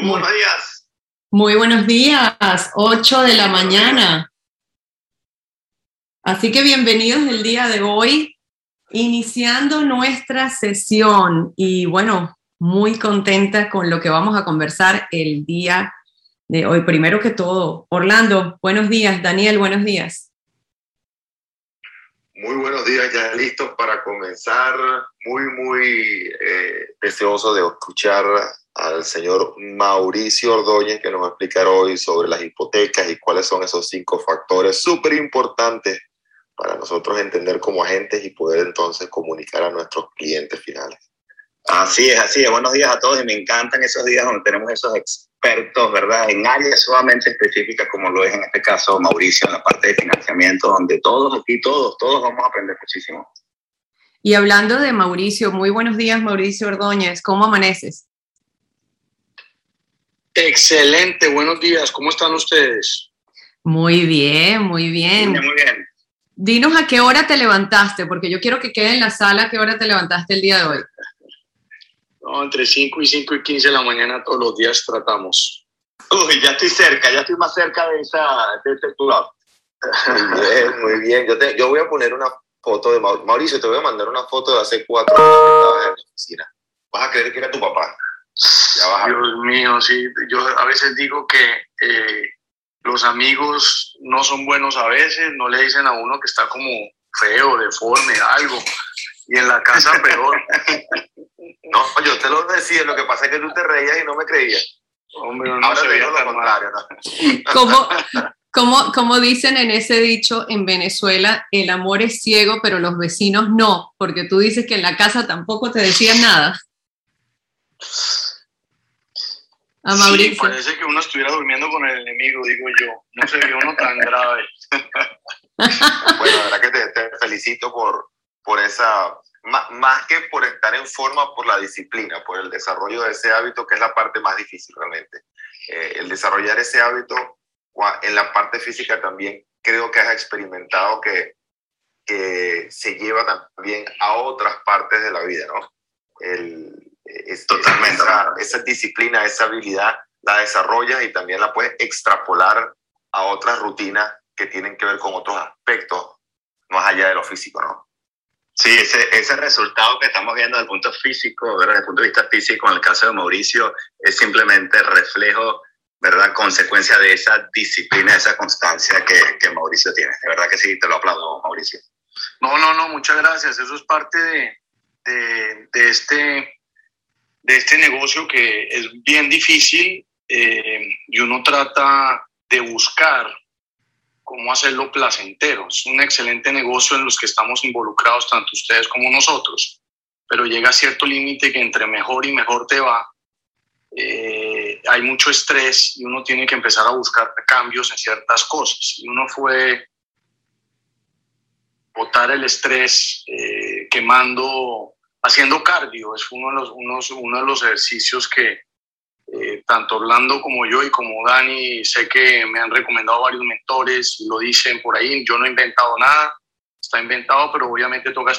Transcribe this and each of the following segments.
Muy buenos días. Muy buenos días, 8 de la mañana. Así que bienvenidos el día de hoy, iniciando nuestra sesión y bueno, muy contenta con lo que vamos a conversar el día de hoy. Primero que todo, Orlando, buenos días. Daniel, buenos días. Muy buenos días, ya listos para comenzar. Muy, muy eh, deseoso de escuchar al señor Mauricio Ordóñez que nos va a explicar hoy sobre las hipotecas y cuáles son esos cinco factores súper importantes para nosotros entender como agentes y poder entonces comunicar a nuestros clientes finales. Así es, así es. Buenos días a todos y me encantan esos días donde tenemos esos expertos, ¿verdad? En áreas sumamente específicas como lo es en este caso Mauricio en la parte de financiamiento, donde todos aquí, todos, todos vamos a aprender muchísimo. Y hablando de Mauricio, muy buenos días Mauricio Ordóñez, ¿cómo amaneces? Excelente, buenos días, ¿cómo están ustedes? Muy bien, muy bien. Muy bien, muy bien. Dinos a qué hora te levantaste, porque yo quiero que quede en la sala a qué hora te levantaste el día de hoy. No, entre 5 y 5 y 15 de la mañana todos los días tratamos. Uy, ya estoy cerca, ya estoy más cerca de, esa, de ese club. Muy bien, muy bien. Yo, te, yo voy a poner una foto de Mauricio. Mauricio, te voy a mandar una foto de hace cuatro años que estabas en la oficina. Vas a creer que era tu papá. Ya vas a ver. Dios mío, sí. Yo a veces digo que eh, los amigos no son buenos a veces, no le dicen a uno que está como feo, deforme, algo. Y en la casa peor. No, yo te lo decía, lo que pasa es que tú te reías y no me creías. Hombre, no Ahora se te veía digo lo contrario. ¿no? Como, como, como dicen en ese dicho en Venezuela, el amor es ciego, pero los vecinos no, porque tú dices que en la casa tampoco te decían nada. A Sí, Mauricio. parece que uno estuviera durmiendo con el enemigo, digo yo. No se vio uno tan grave. Bueno, la verdad que te, te felicito por, por esa, más, más que por estar en forma, por la disciplina, por el desarrollo de ese hábito, que es la parte más difícil realmente. Eh, el desarrollar ese hábito en la parte física también creo que has experimentado que, que se lleva también a otras partes de la vida, ¿no? El, es, Totalmente. Esa, esa disciplina, esa habilidad, la desarrollas y también la puedes extrapolar a otras rutinas que tienen que ver con otros aspectos más allá de lo físico, ¿no? Sí, ese, ese resultado que estamos viendo desde el punto físico, ¿verdad? desde el punto de vista físico, en el caso de Mauricio, es simplemente reflejo, ¿verdad? Consecuencia de esa disciplina, esa constancia que, que Mauricio tiene. De verdad que sí, te lo aplaudo, Mauricio. No, no, no, muchas gracias. Eso es parte de, de, de este, de este negocio que es bien difícil eh, y uno trata de buscar cómo hacerlo placentero. Es un excelente negocio en los que estamos involucrados, tanto ustedes como nosotros, pero llega a cierto límite que entre mejor y mejor te va, eh, hay mucho estrés y uno tiene que empezar a buscar cambios en ciertas cosas. Y uno fue botar el estrés eh, quemando, haciendo cardio. Es uno de los, unos- uno de los ejercicios que eh, tanto Orlando como yo y como Dani sé que me han recomendado varios mentores lo dicen por ahí. Yo no he inventado nada, está inventado, pero obviamente toca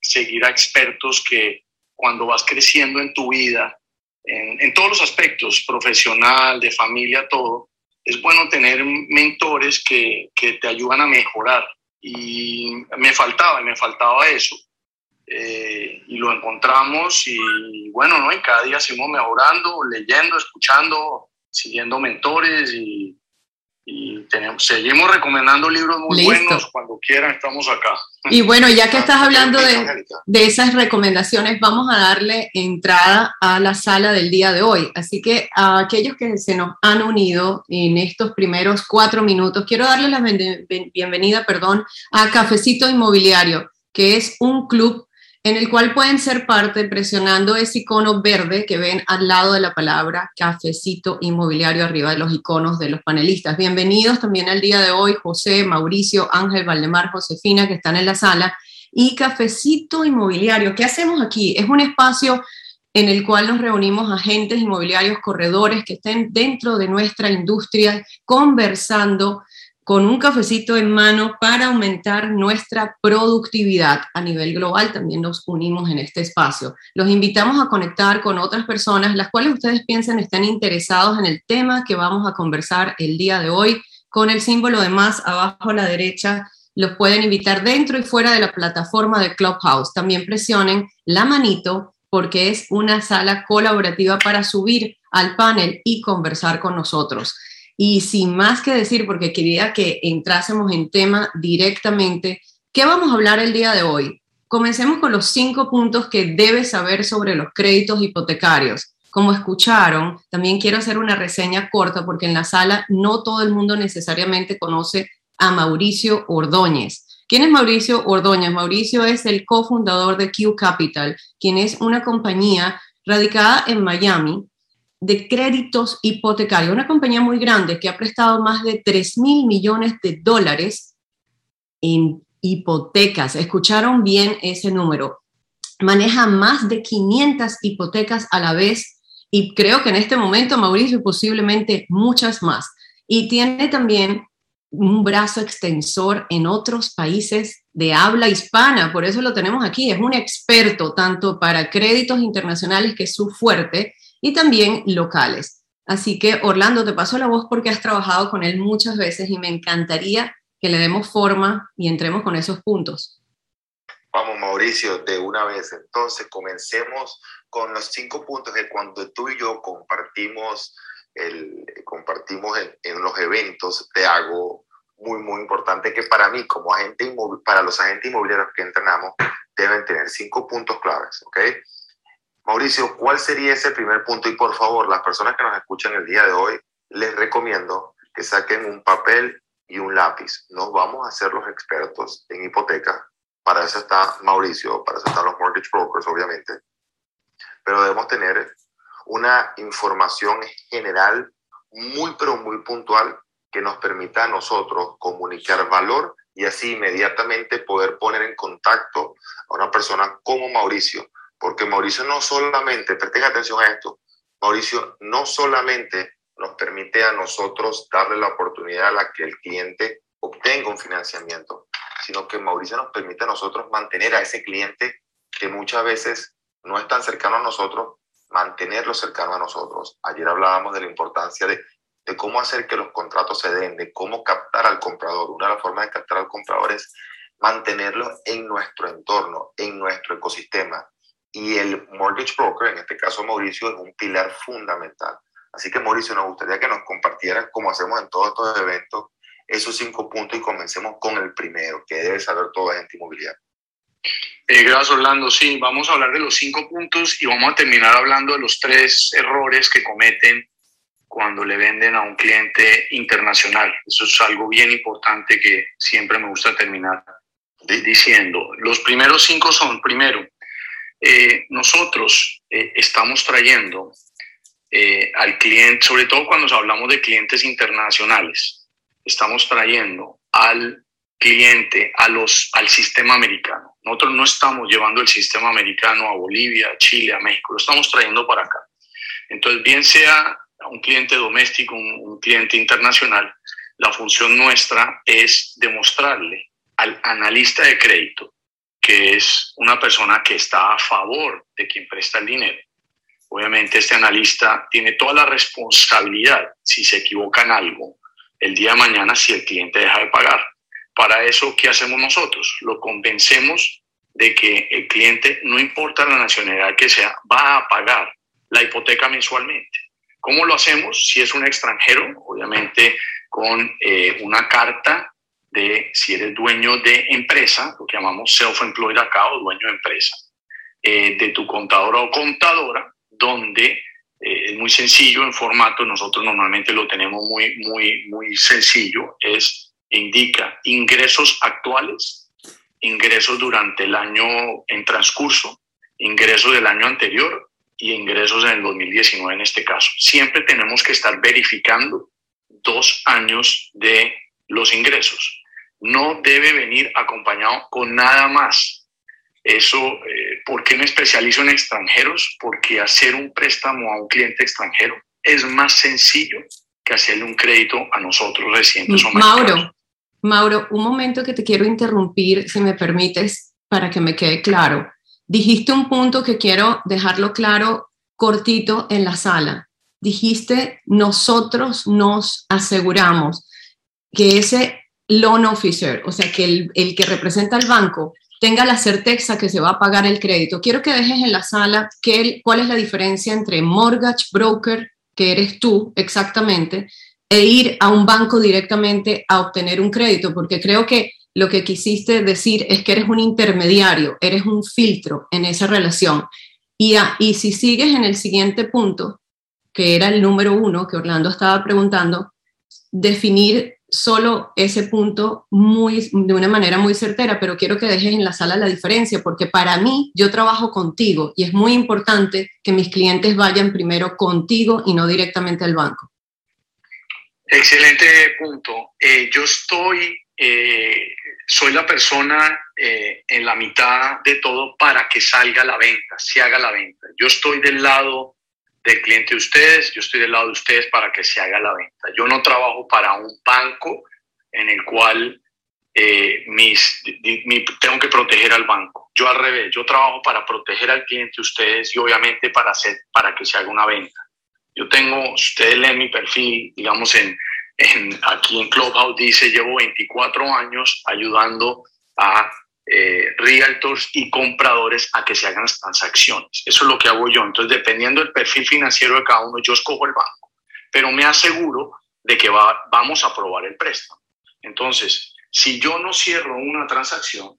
seguir a expertos que cuando vas creciendo en tu vida, en, en todos los aspectos, profesional, de familia, todo, es bueno tener mentores que, que te ayudan a mejorar y me faltaba, me faltaba eso. Eh, y lo encontramos y bueno, ¿no? Y cada día seguimos mejorando, leyendo, escuchando, siguiendo mentores y, y tenemos, seguimos recomendando libros muy Listo. buenos. Cuando quieran, estamos acá. Y bueno, ya que estás hablando de, de esas recomendaciones, vamos a darle entrada a la sala del día de hoy. Así que a aquellos que se nos han unido en estos primeros cuatro minutos, quiero darles la bienvenida, perdón, a Cafecito Inmobiliario, que es un club en el cual pueden ser parte presionando ese icono verde que ven al lado de la palabra cafecito inmobiliario arriba de los iconos de los panelistas. Bienvenidos también al día de hoy, José, Mauricio, Ángel, Valdemar, Josefina, que están en la sala. Y cafecito inmobiliario, ¿qué hacemos aquí? Es un espacio en el cual nos reunimos agentes inmobiliarios, corredores que estén dentro de nuestra industria conversando con un cafecito en mano para aumentar nuestra productividad a nivel global. También nos unimos en este espacio. Los invitamos a conectar con otras personas, las cuales ustedes piensan están interesados en el tema que vamos a conversar el día de hoy. Con el símbolo de más abajo a la derecha, los pueden invitar dentro y fuera de la plataforma de Clubhouse. También presionen la manito porque es una sala colaborativa para subir al panel y conversar con nosotros. Y sin más que decir, porque quería que entrásemos en tema directamente, ¿qué vamos a hablar el día de hoy? Comencemos con los cinco puntos que debes saber sobre los créditos hipotecarios. Como escucharon, también quiero hacer una reseña corta porque en la sala no todo el mundo necesariamente conoce a Mauricio Ordóñez. ¿Quién es Mauricio Ordóñez? Mauricio es el cofundador de Q Capital, quien es una compañía radicada en Miami de créditos hipotecarios, una compañía muy grande que ha prestado más de 3 mil millones de dólares en hipotecas. Escucharon bien ese número. Maneja más de 500 hipotecas a la vez y creo que en este momento Mauricio posiblemente muchas más. Y tiene también un brazo extensor en otros países de habla hispana, por eso lo tenemos aquí. Es un experto tanto para créditos internacionales, que es su fuerte, y también locales. Así que Orlando, te paso la voz porque has trabajado con él muchas veces y me encantaría que le demos forma y entremos con esos puntos. Vamos, Mauricio, de una vez. Entonces, comencemos con los cinco puntos que cuando tú y yo compartimos, el, compartimos en, los eventos, te hago muy, muy importante que para mí, como agente para los agentes inmobiliarios que entrenamos, deben tener cinco puntos claves, ¿ok? Mauricio, ¿cuál sería ese primer punto? Y por favor, las personas que nos escuchan el día de hoy, les recomiendo que saquen un papel y un lápiz. No vamos a ser los expertos en hipoteca. Para eso está Mauricio, para eso están los mortgage brokers, obviamente. Pero debemos tener una información general muy, pero muy puntual que nos permita a nosotros comunicar valor y así inmediatamente poder poner en contacto a una persona como Mauricio porque Mauricio no solamente, presten atención a esto, Mauricio no solamente nos permite a nosotros darle la oportunidad a la que el cliente obtenga un financiamiento, sino que Mauricio nos permite a nosotros mantener a ese cliente que muchas veces no es tan cercano a nosotros, mantenerlo cercano a nosotros. Ayer hablábamos de la importancia de, de cómo hacer que los contratos se den, de cómo captar al comprador. Una de las formas de captar al comprador es mantenerlo en nuestro entorno, en nuestro ecosistema. Y el mortgage broker, en este caso Mauricio, es un pilar fundamental. Así que Mauricio, nos gustaría que nos compartieras, como hacemos en todos estos eventos, esos cinco puntos y comencemos con el primero, que debe saber toda gente inmobiliaria. Eh, gracias, Orlando. Sí, vamos a hablar de los cinco puntos y vamos a terminar hablando de los tres errores que cometen cuando le venden a un cliente internacional. Eso es algo bien importante que siempre me gusta terminar diciendo. Los primeros cinco son, primero, eh, nosotros eh, estamos trayendo eh, al cliente, sobre todo cuando hablamos de clientes internacionales, estamos trayendo al cliente a los, al sistema americano. Nosotros no estamos llevando el sistema americano a Bolivia, a Chile, a México, lo estamos trayendo para acá. Entonces, bien sea un cliente doméstico, un cliente internacional, la función nuestra es demostrarle al analista de crédito que es una persona que está a favor de quien presta el dinero. Obviamente este analista tiene toda la responsabilidad si se equivoca en algo el día de mañana si el cliente deja de pagar. Para eso, ¿qué hacemos nosotros? Lo convencemos de que el cliente, no importa la nacionalidad que sea, va a pagar la hipoteca mensualmente. ¿Cómo lo hacemos? Si es un extranjero, obviamente con eh, una carta de si eres dueño de empresa, lo que llamamos self-employed acá o dueño de empresa, eh, de tu contadora o contadora, donde eh, es muy sencillo en formato, nosotros normalmente lo tenemos muy, muy, muy sencillo, es indica ingresos actuales, ingresos durante el año en transcurso, ingresos del año anterior y ingresos en el 2019 en este caso. Siempre tenemos que estar verificando dos años de los ingresos no debe venir acompañado con nada más. Eso, eh, ¿por qué me especializo en extranjeros? Porque hacer un préstamo a un cliente extranjero es más sencillo que hacerle un crédito a nosotros recientes Mauro, Mauro, un momento que te quiero interrumpir, si me permites, para que me quede claro. Dijiste un punto que quiero dejarlo claro cortito en la sala. Dijiste, nosotros nos aseguramos que ese loan officer, o sea, que el, el que representa al banco, tenga la certeza que se va a pagar el crédito. Quiero que dejes en la sala que, cuál es la diferencia entre mortgage broker, que eres tú exactamente, e ir a un banco directamente a obtener un crédito, porque creo que lo que quisiste decir es que eres un intermediario, eres un filtro en esa relación. Y, y si sigues en el siguiente punto, que era el número uno que Orlando estaba preguntando, definir solo ese punto muy, de una manera muy certera, pero quiero que dejes en la sala la diferencia, porque para mí yo trabajo contigo y es muy importante que mis clientes vayan primero contigo y no directamente al banco. Excelente punto. Eh, yo estoy, eh, soy la persona eh, en la mitad de todo para que salga la venta, se haga la venta. Yo estoy del lado del cliente de ustedes, yo estoy del lado de ustedes para que se haga la venta. Yo no trabajo para un banco en el cual mis, tengo que proteger al banco. Yo al revés, yo trabajo para proteger al cliente de ustedes y obviamente para, hacer, para que se haga una venta. Yo tengo, ustedes leen mi perfil, digamos, en, aquí en Clubhouse dice, llevo 24 años ayudando a eh, realtors y compradores a que se hagan las transacciones. Eso es lo que hago yo. Entonces, dependiendo del perfil financiero de cada uno, yo escojo el banco, pero me aseguro de que va, vamos a aprobar el préstamo. Entonces, si yo no cierro una transacción,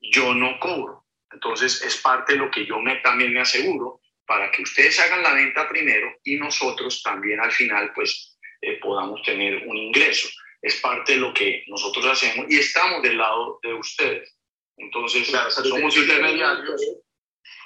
yo no cobro. Entonces, es parte de lo que yo me, también me aseguro para que ustedes hagan la venta primero y nosotros también al final pues eh, podamos tener un ingreso. Es parte de lo que nosotros hacemos y estamos del lado de ustedes. Entonces, somos intermediarios.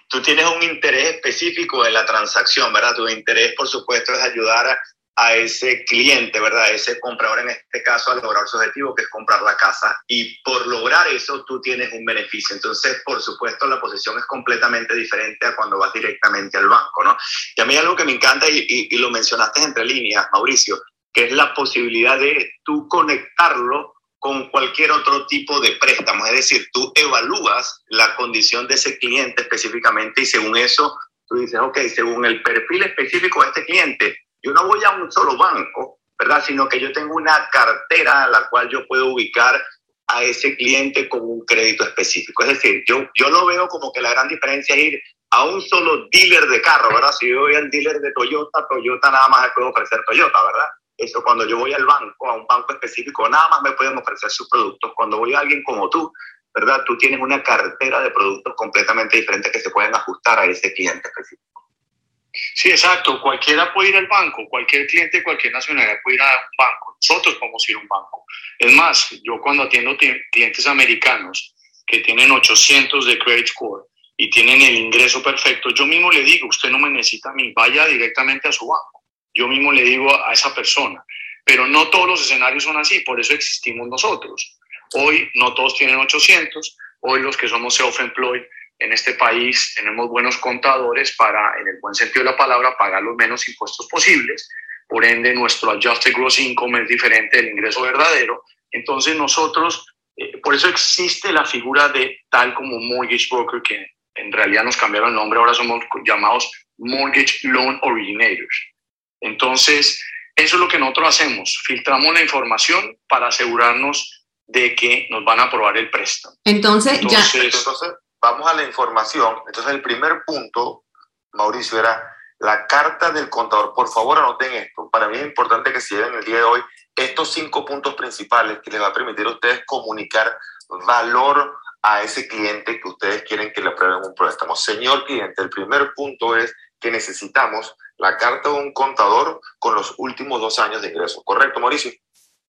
Tú tienes un interés específico en la transacción, ¿verdad? Tu interés, por supuesto, es ayudar a, a ese cliente, ¿verdad? Ese comprador en este caso a lograr su objetivo, que es comprar la casa. Y por lograr eso, tú tienes un beneficio. Entonces, por supuesto, la posición es completamente diferente a cuando vas directamente al banco, ¿no? Y a mí algo que me encanta, y, y, lo mencionaste entre líneas, Mauricio, que es la posibilidad de tú conectarlo con cualquier otro tipo de préstamo. Es decir, tú evalúas la condición de ese cliente específicamente y según eso, tú dices, ok, según el perfil específico de este cliente, yo no voy a un solo banco, ¿verdad? Sino que yo tengo una cartera a la cual yo puedo ubicar a ese cliente con un crédito específico. Es decir, yo, yo lo veo como que la gran diferencia es ir a un solo dealer de carro, ¿verdad? Si yo voy al dealer de Toyota, Toyota nada más me puede ofrecer Toyota, ¿verdad? Eso cuando yo voy al banco, a un banco específico, nada más me pueden ofrecer sus productos. Cuando voy a alguien como tú, ¿verdad? Tú tienes una cartera de productos completamente diferente que se pueden ajustar a ese cliente específico. Sí, exacto. Cualquiera puede ir al banco, cualquier cliente cualquier nacionalidad puede ir a un banco. Nosotros podemos ir a un banco. Es más, yo cuando atiendo clientes americanos que tienen 800 de credit score y tienen el ingreso perfecto, yo mismo le digo, usted no me necesita a mí, vaya directamente a su banco. Yo mismo le digo a esa persona. Pero no todos los escenarios son así, por eso existimos nosotros. Hoy no todos tienen 800, hoy los que somos self-employed en este país tenemos buenos contadores para, en el buen sentido de la palabra, pagar los menos impuestos posibles. Por ende, nuestro adjusted gross income es diferente del ingreso verdadero. Entonces, nosotros, eh, por eso existe la figura de tal como mortgage broker, que en realidad nos cambiaron el nombre, ahora somos llamados mortgage loan originators. Entonces, eso es lo que nosotros hacemos. Filtramos la información para asegurarnos de que nos van a aprobar el préstamo. Entonces, ya. Entonces, vamos a la información. Entonces, el primer punto, Mauricio, era la carta del contador. Por favor, anoten esto. Para mí es importante que se lleven el día de hoy estos cinco puntos principales que les va a permitir a ustedes comunicar valor a ese cliente que ustedes quieren que le aprueben un préstamo. Señor cliente, el primer punto es que necesitamos la carta de un contador con los últimos dos años de ingreso. ¿Correcto, Mauricio?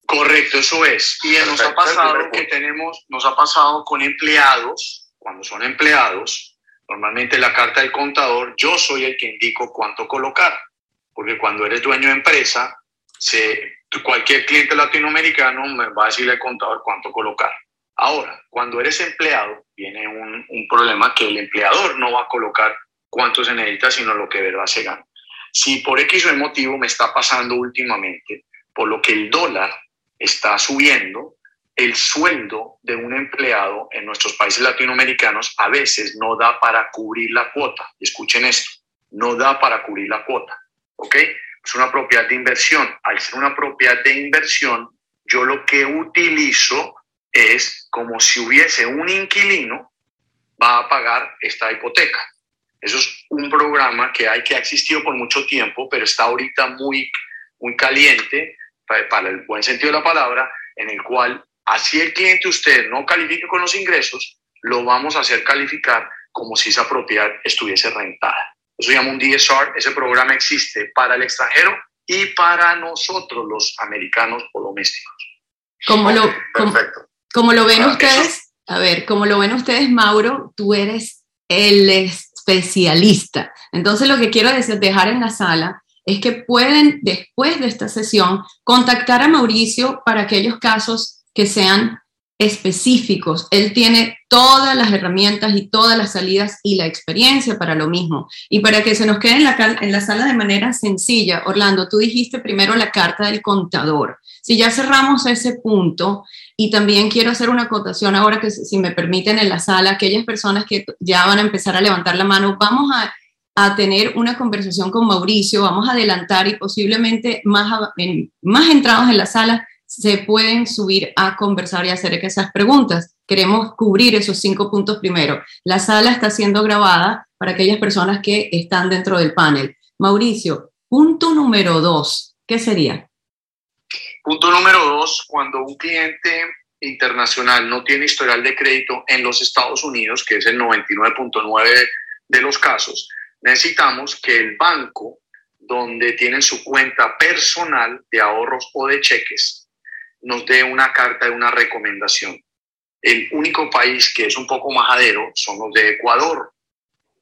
Correcto, eso es. Y nos ha pasado que tenemos, nos ha pasado con empleados cuando son empleados, normalmente la carta del contador, yo soy el que indico cuánto colocar, porque cuando eres dueño de empresa, se, cualquier cliente latinoamericano me va a decirle al contador cuánto colocar. Ahora, cuando eres empleado, viene un, un problema que el empleador no va a colocar cuánto se necesita, sino lo que verdad se gana. Si por X o motivo me está pasando últimamente, por lo que el dólar está subiendo, el sueldo de un empleado en nuestros países latinoamericanos a veces no da para cubrir la cuota. Escuchen esto, no da para cubrir la cuota, ¿ok? Es una propiedad de inversión. Al ser una propiedad de inversión, yo lo que utilizo es como si hubiese un inquilino, va a pagar esta hipoteca. Eso es un programa que hay que ha existido por mucho tiempo, pero está ahorita muy, muy caliente, para el buen sentido de la palabra, en el cual así el cliente usted no califique con los ingresos, lo vamos a hacer calificar como si esa propiedad estuviese rentada. Eso se llama un DSR. Ese programa existe para el extranjero y para nosotros, los americanos o domésticos. Como lo, como, lo ven ustedes, a ver, como lo ven ustedes, Mauro, tú eres el especialista. Entonces, lo que quiero dejar en la sala es que pueden, después de esta sesión, contactar a Mauricio para aquellos casos que sean específicos. Él tiene todas las herramientas y todas las salidas y la experiencia para lo mismo. Y para que se nos quede en la, en la sala de manera sencilla, Orlando, tú dijiste primero la carta del contador. Si ya cerramos ese punto, y también quiero hacer una acotación ahora que si me permiten en la sala, aquellas personas que ya van a empezar a levantar la mano, vamos a, a tener una conversación con Mauricio, vamos a adelantar y posiblemente más, más entrados en la sala se pueden subir a conversar y hacer esas preguntas. Queremos cubrir esos cinco puntos primero. La sala está siendo grabada para aquellas personas que están dentro del panel. Mauricio, punto número dos, ¿qué sería? Punto número dos, cuando un cliente internacional no tiene historial de crédito en los Estados Unidos, que es el 99.9 de los casos, necesitamos que el banco donde tienen su cuenta personal de ahorros o de cheques nos dé una carta de una recomendación. El único país que es un poco majadero son los de Ecuador,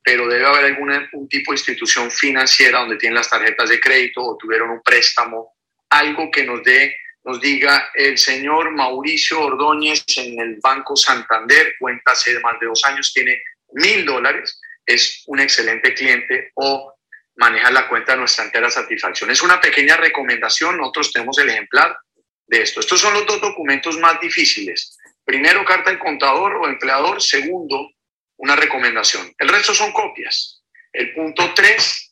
pero debe haber algún tipo de institución financiera donde tienen las tarjetas de crédito o tuvieron un préstamo, algo que nos dé, nos diga el señor Mauricio Ordóñez en el Banco Santander, cuenta hace más de dos años, tiene mil dólares, es un excelente cliente o maneja la cuenta de nuestra entera satisfacción. Es una pequeña recomendación, nosotros tenemos el ejemplar, de esto. Estos son los dos documentos más difíciles. Primero, carta del contador o empleador. Segundo, una recomendación. El resto son copias. El punto tres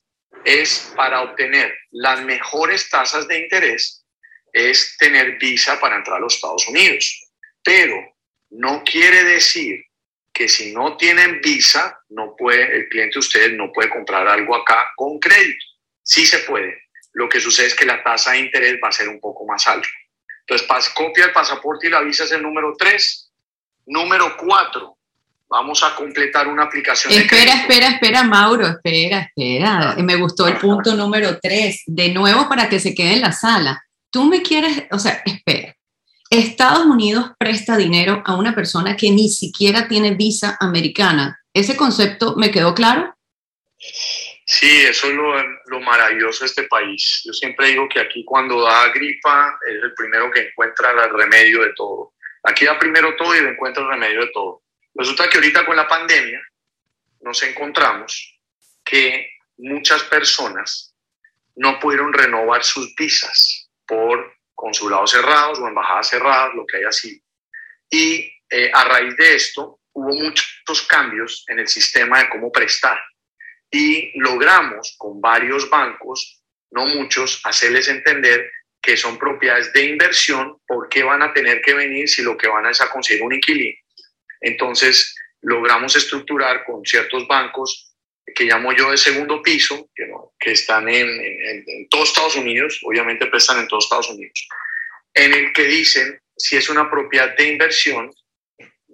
es para obtener las mejores tasas de interés, es tener visa para entrar a los Estados Unidos. Pero no quiere decir que si no tienen visa, no puede, el cliente de ustedes no puede comprar algo acá con crédito. Sí se puede. Lo que sucede es que la tasa de interés va a ser un poco más alta. Entonces, copia el pasaporte y la visa es el número 3. Número 4, vamos a completar una aplicación. Espera, espera, espera, Mauro, espera, espera. Ah. Me gustó el punto número 3. De nuevo, para que se quede en la sala. Tú me quieres, o sea, espera. Estados Unidos presta dinero a una persona que ni siquiera tiene visa americana. ¿Ese concepto me quedó claro? Sí, eso es lo, maravilloso de este país. Yo siempre digo que aquí cuando da gripa es el primero que encuentra el remedio de todo. Aquí da primero todo y encuentra el remedio de todo. Resulta que ahorita con la pandemia nos encontramos que muchas personas no pudieron renovar sus visas por consulados cerrados o embajadas cerradas, lo que haya sido. Y eh, a raíz de esto hubo muchos cambios en el sistema de cómo prestar y logramos con varios bancos, no muchos, hacerles entender que son propiedades de inversión, ¿por qué van a tener que venir si lo que van a es a conseguir un inquilino? Entonces, logramos estructurar con ciertos bancos que llamo yo de segundo piso, que, que están en, en, todos Estados Unidos, obviamente prestan en todos Estados Unidos, en el que dicen, si es una propiedad de inversión,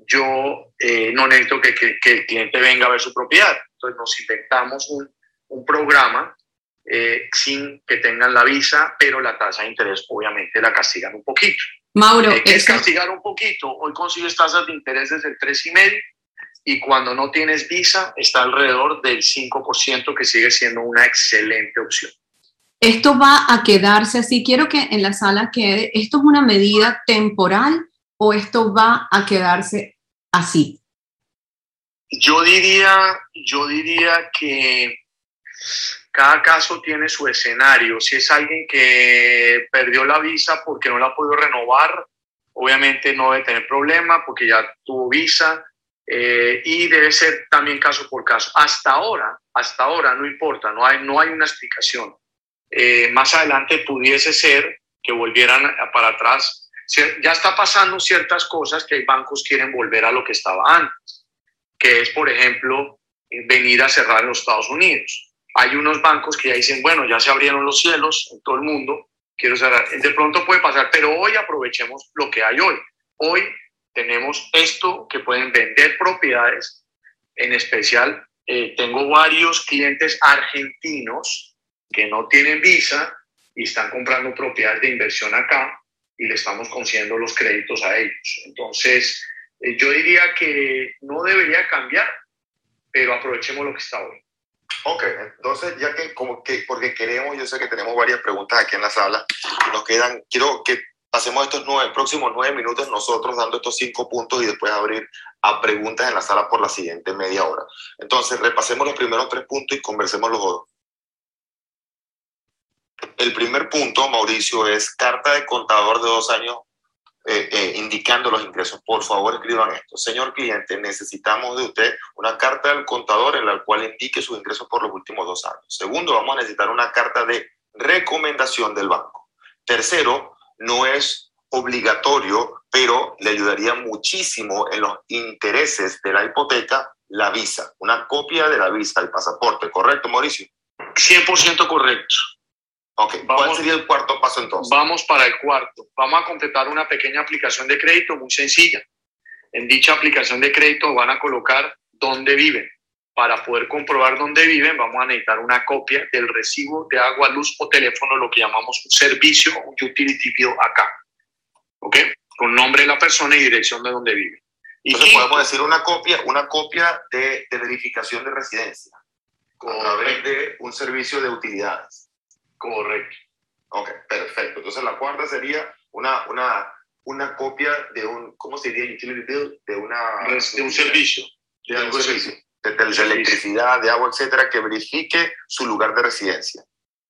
yo eh, no necesito que, que, el cliente venga a ver su propiedad. Entonces nos inventamos un, un programa eh, sin que tengan la visa, pero la tasa de interés obviamente la castigan un poquito. Mauro, eh, es castigar un poquito. Hoy consigues tasas de interés desde el 3,5 y cuando no tienes visa está alrededor del 5%, que sigue siendo una excelente opción. Esto va a quedarse así. Quiero que en la sala quede, ¿esto es una medida temporal o esto va a quedarse así? Yo diría, yo diría que cada caso tiene su escenario. Si es alguien que perdió la visa porque no la podido renovar obviamente no debe tener problema porque ya tuvo visa eh, y debe ser también caso por caso. Hasta ahora, hasta ahora no importa, no hay, no hay una explicación. Eh, más adelante pudiese ser que volvieran para atrás. Ya está pasando ciertas cosas que hay bancos quieren volver a lo que estaba antes, que es, por ejemplo, venir a cerrar en los Estados Unidos. Hay unos bancos que ya dicen, bueno, ya se abrieron los cielos en todo el mundo, quiero cerrar. De pronto puede pasar, pero hoy aprovechemos lo que hay hoy. Hoy tenemos esto que pueden vender propiedades, en especial eh, tengo varios clientes argentinos que no tienen visa y están comprando propiedades de inversión acá y le estamos concediendo los créditos a ellos. Entonces, eh, yo diría que no debería cambiar, pero aprovechemos lo que está hoy. Ok, entonces ya que como que, porque queremos, yo sé que tenemos varias preguntas aquí en la sala, nos quedan, quiero que pasemos estos nueve, próximos nueve minutos nosotros dando estos cinco puntos y después abrir a preguntas en la sala por la siguiente media hora. Entonces, repasemos los primeros tres puntos y conversemos los dos. El primer punto, Mauricio, es carta de contador de dos años eh, eh, indicando los ingresos. Por favor, escriban esto. Señor cliente, necesitamos de usted una carta del contador en la cual indique sus ingresos por los últimos dos años. Segundo, vamos a necesitar una carta de recomendación del banco. Tercero, no es obligatorio, pero le ayudaría muchísimo en los intereses de la hipoteca la visa, una copia de la visa, el pasaporte, ¿correcto, Mauricio? 100% correcto. Ok, ¿cuál sería el cuarto paso entonces? Vamos para el cuarto. Vamos a completar una pequeña aplicación de crédito muy sencilla. En dicha aplicación de crédito van a colocar dónde viven. Para poder comprobar dónde viven, vamos a necesitar una copia del recibo de agua, luz o teléfono, lo que llamamos un servicio, un utility bill acá. ¿Ok? Con nombre de la persona y dirección de dónde vive. Y Entonces podemos decir una copia, una copia de, de verificación de residencia a través de un servicio de utilidades. Correcto. Ok, perfecto. Entonces la cuarta sería una, una, una copia de un, ¿cómo se diría? Utility bill, de una... De un servicio. De servicio. De, de, electricidad, de agua, etcétera, que verifique su lugar de residencia.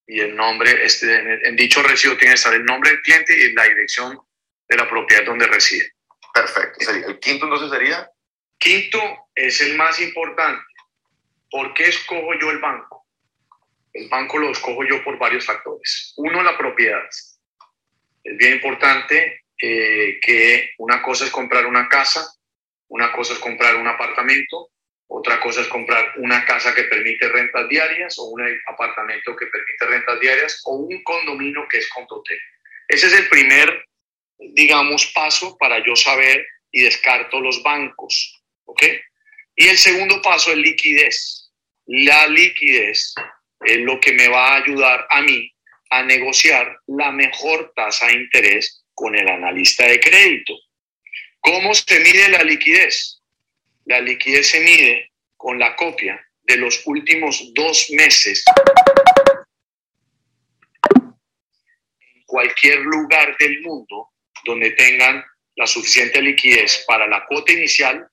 Y el nombre, este, en dicho recibo tiene que estar el nombre del cliente y la dirección de la propiedad donde reside. Perfecto. Sería, ¿El quinto entonces sería? Quinto es el más importante. ¿Por qué escojo yo el banco? El banco lo escojo yo por varios factores. Uno, la propiedad. Es bien importante eh, que una cosa es comprar una casa, una cosa es comprar un apartamento, otra cosa es comprar una casa que permite rentas diarias o un apartamento que permite rentas diarias o un condominio que es condotel. Ese es el primer, digamos, paso para yo saber y descarto los bancos. ¿Ok? Y el segundo paso es liquidez. La liquidez es lo que me va a ayudar a mí a negociar la mejor tasa de interés con el analista de crédito. ¿Cómo se mide la liquidez? La liquidez se mide con la copia de los últimos dos meses en cualquier lugar del mundo donde tengan la suficiente liquidez para la cuota inicial,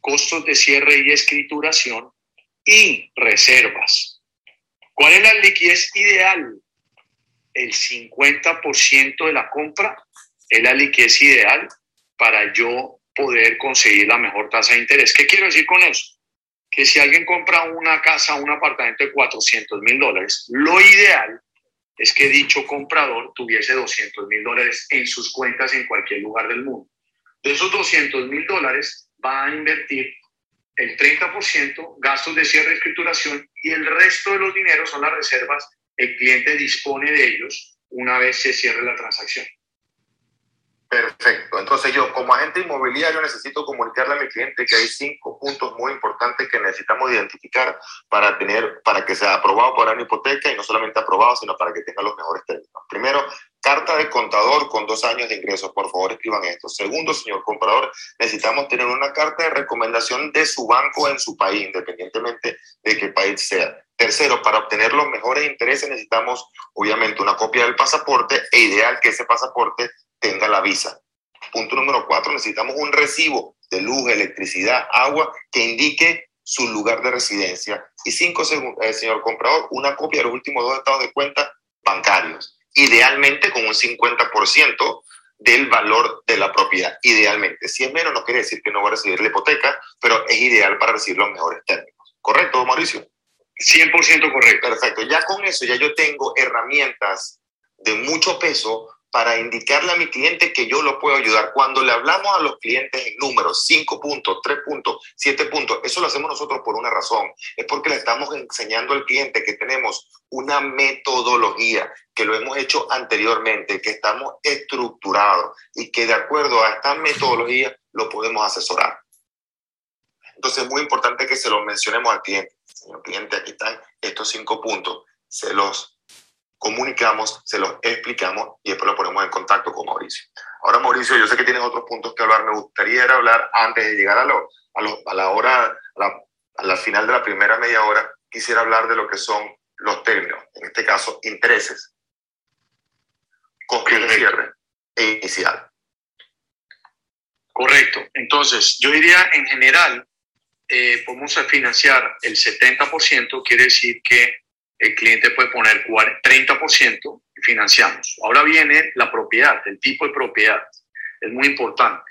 costos de cierre y escrituración y reservas. ¿Cuál es la liquidez ideal? El 50% de la compra es la liquidez ideal para yo poder conseguir la mejor tasa de interés. ¿Qué quiero decir con eso? Que si alguien compra una casa, un apartamento de 400 mil dólares, lo ideal es que dicho comprador tuviese 200 mil dólares en sus cuentas en cualquier lugar del mundo. De esos 200 mil dólares va a invertir el 30% gastos de cierre y escrituración y el resto de los dineros son las reservas. El cliente dispone de ellos una vez se cierre la transacción. Perfecto. Entonces yo como agente inmobiliario necesito comunicarle a mi cliente que hay cinco puntos muy importantes que necesitamos identificar para tener, para que sea aprobado para una hipoteca y no solamente aprobado, sino para que tenga los mejores términos. Primero, carta de contador con dos años de ingresos. Por favor, escriban esto. Segundo, señor comprador, necesitamos tener una carta de recomendación de su banco en su país, independientemente de qué país sea. Tercero, para obtener los mejores intereses necesitamos obviamente una copia del pasaporte e ideal que ese pasaporte tenga la visa. Punto número cuatro, necesitamos un recibo de luz, electricidad, agua que indique su lugar de residencia. Y cinco, eh, señor comprador, una copia de los últimos dos estados de cuenta bancarios. Idealmente con un 50% del valor de la propiedad, idealmente. Si es menos, no quiere decir que no va a recibir la hipoteca, pero es ideal para recibir los mejores términos. ¿Correcto, Mauricio? 100% correcto. Perfecto. Ya con eso, ya yo tengo herramientas de mucho peso para indicarle a mi cliente que yo lo puedo ayudar. Cuando le hablamos a los clientes en números, 5 puntos, 3 puntos, 7 puntos, eso lo hacemos nosotros por una razón. Es porque le estamos enseñando al cliente que tenemos una metodología, que lo hemos hecho anteriormente, que estamos estructurados y que de acuerdo a esta metodología lo podemos asesorar. Entonces es muy importante que se lo mencionemos al cliente. Señor cliente, aquí están estos cinco puntos. Se los comunicamos, se los explicamos y después lo ponemos en contacto con Mauricio. Ahora, Mauricio, yo sé que tienes otros puntos que hablar. Me gustaría hablar antes de llegar a, lo, a, la hora, a la, a la final de la primera media hora, quisiera hablar de lo que son los términos, en este caso, intereses, costos de cierre e inicial. Correcto. Entonces, yo diría en general, eh, podemos financiar el 70%, quiere decir que el cliente puede poner 30% y financiamos. Ahora viene la propiedad, el tipo de propiedad. Es muy importante.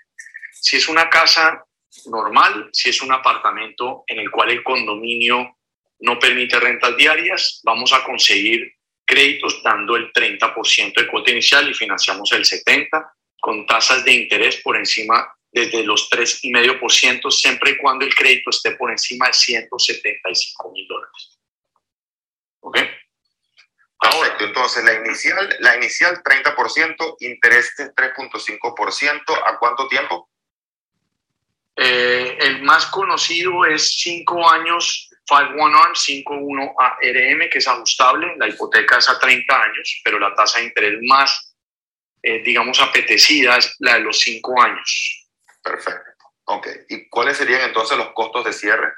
Si es una casa normal, si es un apartamento en el cual el condominio no permite rentas diarias, vamos a conseguir créditos dando el 30% de cuota inicial y financiamos el 70% con tasas de interés por encima desde los 3,5% siempre y cuando el crédito esté por encima de 175 mil dólares. ¿Ok? Perfecto. Entonces, la inicial, la inicial 30%, interés 3.5%, ¿a cuánto tiempo? Eh, el más conocido es 5 años 5-1 ARM, 5-1 ARM, que es ajustable. La hipoteca es a 30 años, pero la tasa de interés más, eh, digamos, apetecida es la de los 5 años. Perfecto. Ok. ¿Y cuáles serían entonces los costos de cierre?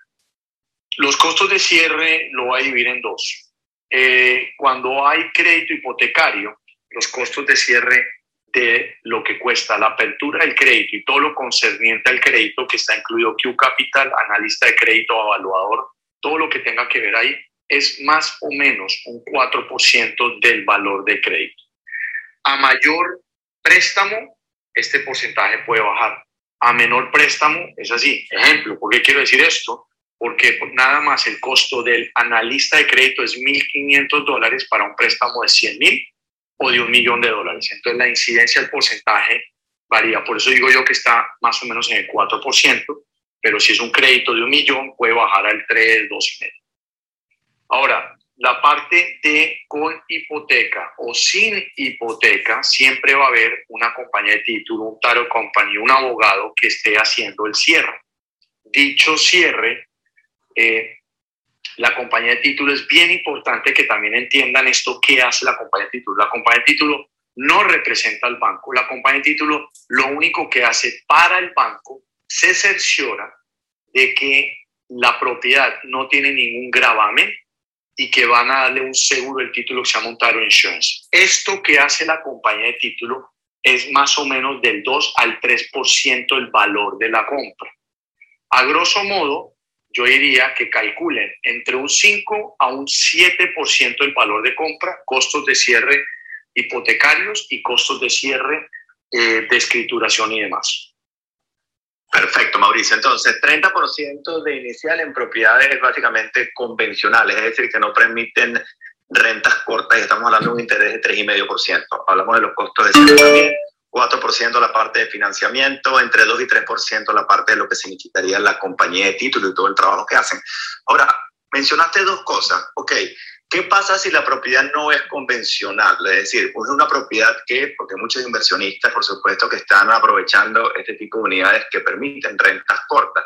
Los costos de cierre lo voy a dividir en dos. Eh, cuando hay crédito hipotecario, los costos de cierre de lo que cuesta la apertura del crédito y todo lo concerniente al crédito, que está incluido Q Capital, analista de crédito, evaluador, todo lo que tenga que ver ahí, es más o menos un 4% del valor de crédito. A mayor préstamo, este porcentaje puede bajar. A menor préstamo, es así. Ejemplo, ¿por qué quiero decir esto? Porque nada más el costo del analista de crédito es 1.500 dólares para un préstamo de 100.000 o de un millón de dólares. Entonces la incidencia del porcentaje varía. Por eso digo yo que está más o menos en el 4%, pero si es un crédito de un millón puede bajar al 3, 2,5. Ahora, la parte de con hipoteca o sin hipoteca, siempre va a haber una compañía de título, un taro company, un abogado que esté haciendo el cierre. Dicho cierre eh, la compañía de título es bien importante que también entiendan esto, qué hace la compañía de título. La compañía de título no representa al banco. La compañía de título lo único que hace para el banco se cerciora de que la propiedad no tiene ningún gravamen y que van a darle un seguro el título que se llama un Taro Insurance. Esto que hace la compañía de título es más o menos del 2 al 3% el valor de la compra. A grosso modo, yo diría que calculen entre un 5 a un 7% el valor de compra, costos de cierre hipotecarios y costos de cierre eh, de escrituración y demás. Perfecto, Mauricio. Entonces, 30% de inicial en propiedades básicamente convencionales, es decir, que no permiten rentas cortas y estamos hablando de un interés de 3,5%. Hablamos de los costos de cierre también 4% la parte de financiamiento, entre 2 y 3% la parte de lo que significaría la compañía de título y todo el trabajo que hacen. Ahora, mencionaste dos cosas. Ok, ¿qué pasa si la propiedad no es convencional? Es decir, es una propiedad que, porque muchos inversionistas, por supuesto, que están aprovechando este tipo de unidades que permiten rentas cortas.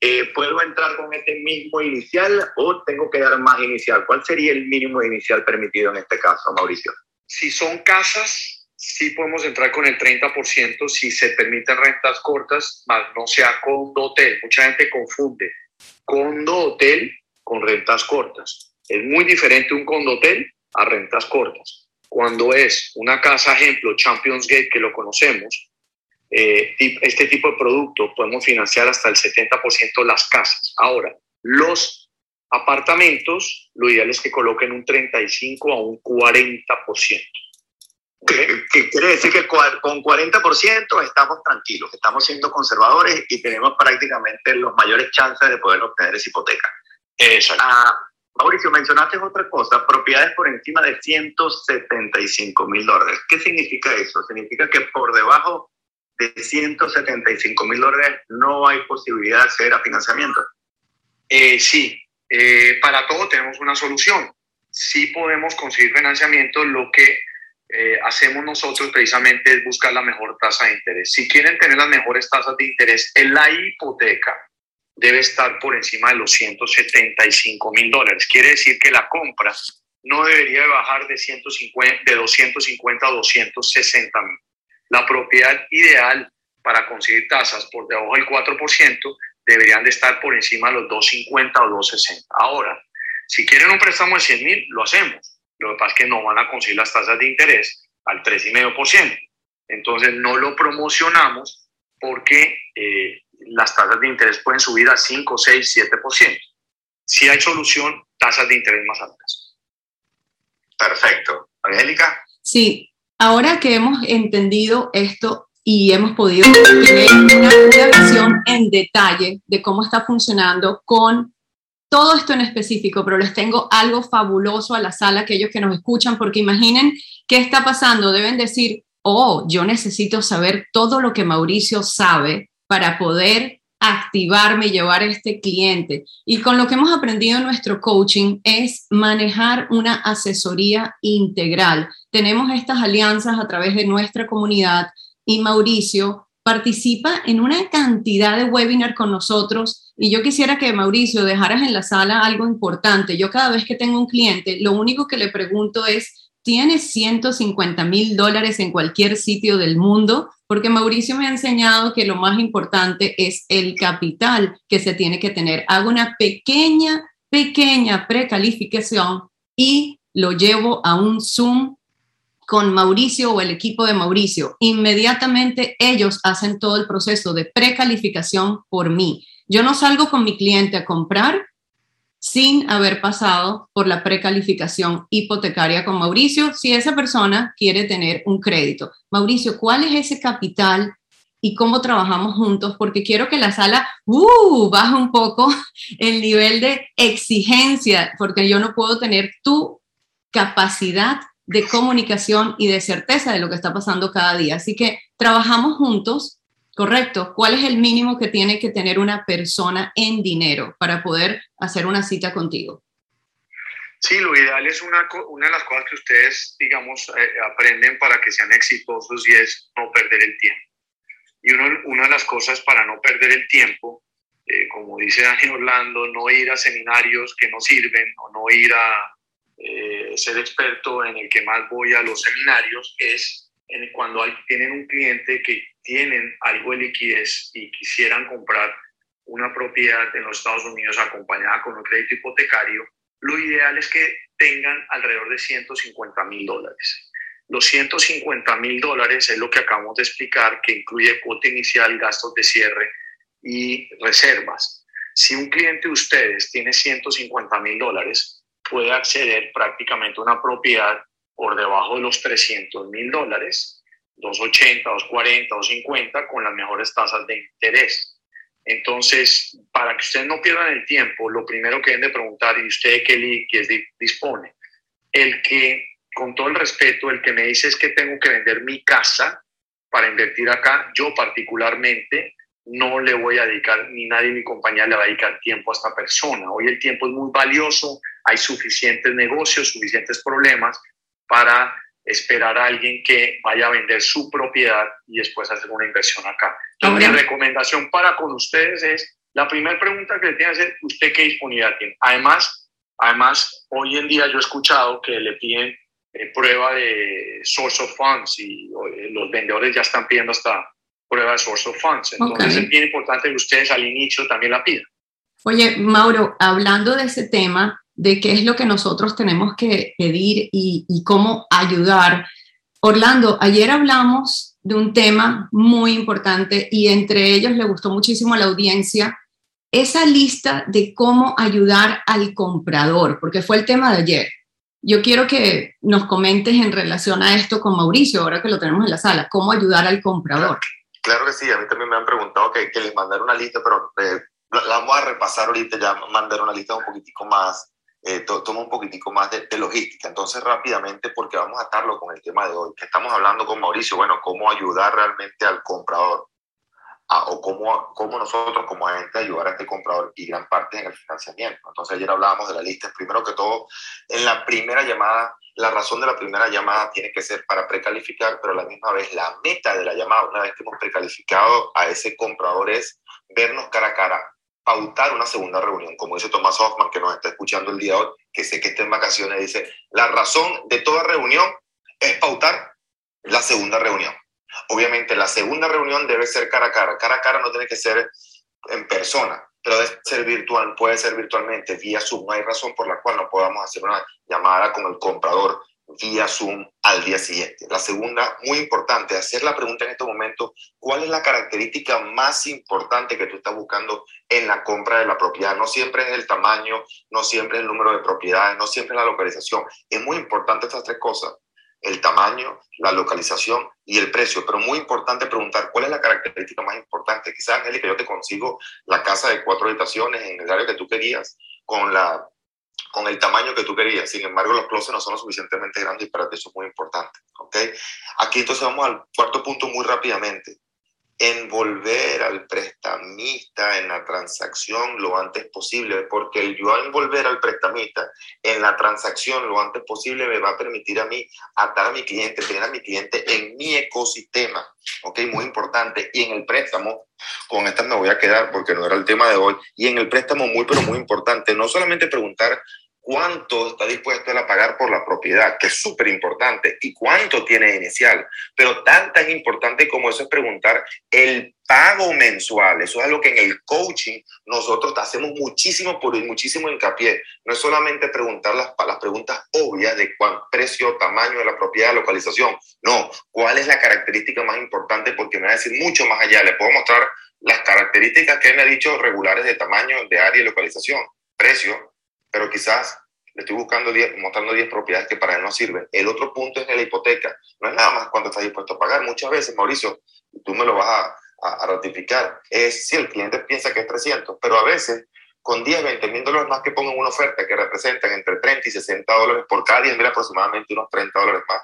Eh, ¿Puedo entrar con este mismo inicial o tengo que dar más inicial? ¿Cuál sería el mínimo inicial permitido en este caso, Mauricio? Si son casas, sí podemos entrar con el 30% si se permiten rentas cortas, más no sea condo hotel. Mucha gente confunde condo hotel con rentas cortas. Es muy diferente un condo hotel a rentas cortas. Cuando es una casa, ejemplo, Champions Gate, que lo conocemos, eh, este tipo de producto podemos financiar hasta el 70% las casas. Ahora, los apartamentos, lo ideal es que coloquen un 35 a un 40%. Que, quiere decir que con 40% estamos tranquilos, estamos siendo conservadores y tenemos prácticamente los mayores chances de poder obtener esa hipoteca. Exacto. Ah, Mauricio, mencionaste otra cosa, propiedades por encima de 175 mil dólares. ¿Qué significa eso? Significa que por debajo de 175 mil dólares no hay posibilidad de acceder a financiamiento. Eh, sí, eh, para todo tenemos una solución. Sí podemos conseguir financiamiento, lo que eh, hacemos nosotros precisamente es buscar la mejor tasa de interés. Si quieren tener las mejores tasas de interés en la hipoteca, debe estar por encima de los 175 mil dólares. Quiere decir que la compra no debería bajar de, 150, de 250 a 260 mil. La propiedad ideal para conseguir tasas por debajo del 4% deberían de estar por encima de los 250 o 260. Ahora, si quieren un préstamo de 100 mil, lo hacemos. Lo que pasa es que no van a conseguir las tasas de interés al 3,5%. Entonces no lo promocionamos porque eh, las tasas de interés pueden subir a 5, 6, 7%. Si hay solución, tasas de interés más altas. Perfecto. Angélica. Sí, ahora que hemos entendido esto y hemos podido tener una, visión en detalle de cómo está funcionando con todo esto en específico, pero les tengo algo fabuloso a la sala, aquellos que nos escuchan, porque imaginen qué está pasando. Deben decir, oh, yo necesito saber todo lo que Mauricio sabe para poder activarme y llevar a este cliente. Y con lo que hemos aprendido en nuestro coaching es manejar una asesoría integral. Tenemos estas alianzas a través de nuestra comunidad y Mauricio participa en una cantidad de webinar con nosotros y yo quisiera que Mauricio dejaras en la sala algo importante. Yo cada vez que tengo un cliente, lo único que le pregunto es, ¿tienes 150 mil dólares en cualquier sitio del mundo? porque Mauricio me ha enseñado que lo más importante es el capital que se tiene que tener. Hago una pequeña, pequeña precalificación y lo llevo a un Zoom con Mauricio o el equipo de Mauricio. Inmediatamente ellos hacen todo el proceso de precalificación por mí. Yo no salgo con mi cliente a comprar, sin haber pasado por la precalificación hipotecaria con Mauricio si esa persona quiere tener un crédito. Mauricio, ¿cuál es ese capital y cómo trabajamos juntos? Porque quiero que la sala uh, baje un poco el nivel de exigencia, porque yo no puedo tener tu capacidad de comunicación y de certeza de lo que está pasando cada día. Así que trabajamos juntos Correcto. ¿Cuál es el mínimo que tiene que tener una persona en dinero para poder hacer una cita contigo? Sí, lo ideal es una, una de las cosas que ustedes, digamos, eh, aprenden para que sean exitosos y es no perder el tiempo. Y una de las cosas para no perder el tiempo, eh, como dice Dani Orlando, no ir a seminarios que no sirven o no ir a eh, ser experto en el que más voy a los seminarios, es cuando hay, tienen un cliente que tienen algo de liquidez y quisieran comprar una propiedad en los Estados Unidos acompañada con un crédito hipotecario, lo ideal es que tengan alrededor de 150 mil dólares. Los 150 mil dólares es lo que acabamos de explicar, que incluye cuota inicial, gastos de cierre y reservas. Si un cliente de ustedes tiene 150 mil dólares, puede acceder prácticamente a una propiedad por debajo de los 300 mil dólares, 280, 240, 250, con las mejores tasas de interés. Entonces, para que ustedes no pierdan el tiempo, lo primero que deben de preguntar, ¿y usted de qué liquidez dispone? El que, con todo el respeto, el que me dice es que tengo que vender mi casa para invertir acá, yo particularmente no le voy a dedicar, ni nadie en mi compañía le va a dedicar tiempo a esta persona. Hoy el tiempo es muy valioso, hay suficientes negocios, suficientes problemas para esperar a alguien que vaya a vender su propiedad y después hacer una inversión acá. Entonces, mi recomendación para con ustedes es, la primera pregunta que le tiene que hacer, ¿usted qué disponibilidad tiene? Además, además, hoy en día yo he escuchado que le piden eh, prueba de source of funds y eh, los vendedores ya están pidiendo hasta prueba de source of funds. Entonces es bien importante que ustedes al inicio también la pidan. Oye, Mauro, hablando de ese tema, de qué es lo que nosotros tenemos que pedir y, cómo ayudar. Orlando, ayer hablamos de un tema muy importante y entre ellos le gustó muchísimo a la audiencia esa lista de cómo ayudar al comprador, porque fue el tema de ayer. yo quiero que nos comentes en relación a esto con Mauricio, ahora que lo tenemos en la sala, cómo ayudar al comprador. Claro que sí, a mí también me han preguntado que, que les mandara una lista, pero eh, la, vamos a repasar ahorita, ya mandar una lista un poquitico más, eh, toma un poquitico más de, de, logística. Entonces, rápidamente, porque vamos a atarlo con el tema de hoy, que estamos hablando con Mauricio, bueno, cómo ayudar realmente al comprador o cómo, cómo nosotros como agente ayudar a este comprador y gran parte en el financiamiento. Entonces ayer hablábamos de la lista. Primero que todo, en la primera llamada, la razón de la primera llamada tiene que ser para precalificar, pero a la misma vez la meta de la llamada, una vez que hemos precalificado a ese comprador, es vernos cara a cara, pautar una segunda reunión. Como dice Tomás Hoffman, que nos está escuchando el día de hoy, que sé que está en vacaciones, dice, la razón de toda reunión es pautar la segunda reunión. Obviamente la segunda reunión debe ser cara a cara. Cara a cara no tiene que ser en persona, pero debe ser virtual, puede ser virtualmente, vía Zoom. No hay razón por la cual no podamos hacer una llamada con el comprador vía Zoom al día siguiente. La segunda, muy importante, hacer la pregunta en este momento, ¿cuál es la característica más importante que tú estás buscando en la compra de la propiedad? No siempre es el tamaño, no siempre es el número de propiedades, no siempre es la localización. Es muy importante estas tres cosas el tamaño, la localización y el precio. Pero muy importante preguntar cuál es la característica más importante. Quizás, Angélica, yo te consigo la casa de cuatro habitaciones en el área que tú querías, con, la, con el tamaño que tú querías. Sin embargo, los closets no son lo suficientemente grandes y para ti eso es muy importante. ¿okay? Aquí entonces vamos al cuarto punto muy rápidamente envolver al prestamista en la transacción lo antes posible, porque el yo envolver al prestamista en la transacción lo antes posible me va a permitir a mí atar a mi cliente, tener a mi cliente en mi ecosistema, ¿ok? Muy importante. Y en el préstamo, con esta me voy a quedar porque no era el tema de hoy, y en el préstamo muy, pero muy importante, no solamente preguntar cuánto está dispuesto a pagar por la propiedad, que es súper importante, y cuánto tiene inicial. Pero tan, tan importante como eso es preguntar el pago mensual. Eso es algo que en el coaching nosotros hacemos muchísimo por muchísimo hincapié. No es solamente preguntar las, las preguntas obvias de cuán precio, tamaño de la propiedad, localización. No, cuál es la característica más importante porque me va a decir mucho más allá. Le puedo mostrar las características que él me ha dicho regulares de tamaño, de área y localización, precio, pero quizás le estoy buscando mostrando 10 propiedades que para él no sirven. El otro punto es en la hipoteca. No es nada más cuánto estás dispuesto a pagar. Muchas veces, Mauricio, tú me lo vas a, a, ratificar, es si el cliente piensa que es 300, pero a veces con 10, 20 mil dólares más que pongan una oferta que representan entre 30 y 60 dólares por cada 10 mil aproximadamente unos 30 dólares más.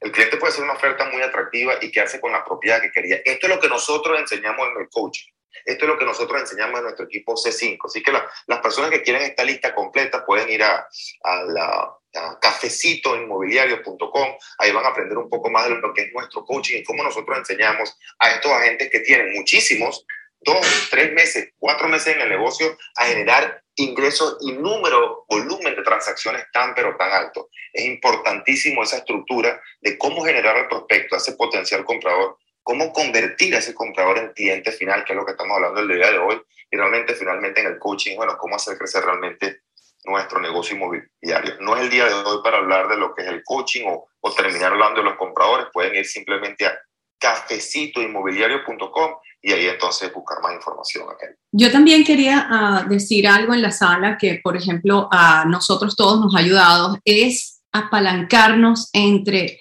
El cliente puede hacer una oferta muy atractiva y quedarse con la propiedad que quería. Esto es lo que nosotros enseñamos en el coaching. Esto es lo que nosotros enseñamos en nuestro equipo C5. Así que las personas que quieren esta lista completa pueden ir a, a la cafecitoinmobiliario.com. Ahí van a aprender un poco más de lo que es nuestro coaching y cómo nosotros enseñamos a estos agentes que tienen muchísimos, dos, tres meses, cuatro meses en el negocio, a generar ingresos y número, volumen de transacciones tan pero tan alto. Es importantísimo esa estructura de cómo generar al prospecto, a ese potencial comprador, cómo convertir a ese comprador en cliente final, que es lo que estamos hablando el día de hoy, y realmente finalmente en el coaching, bueno, cómo hacer crecer realmente nuestro negocio inmobiliario. No es el día de hoy para hablar de lo que es el coaching o, o terminar hablando de los compradores, pueden ir simplemente a cafecitoinmobiliario.com y ahí entonces buscar más información. Yo también quería uh, decir algo en la sala que, por ejemplo, a nosotros todos nos ha ayudado, es apalancarnos entre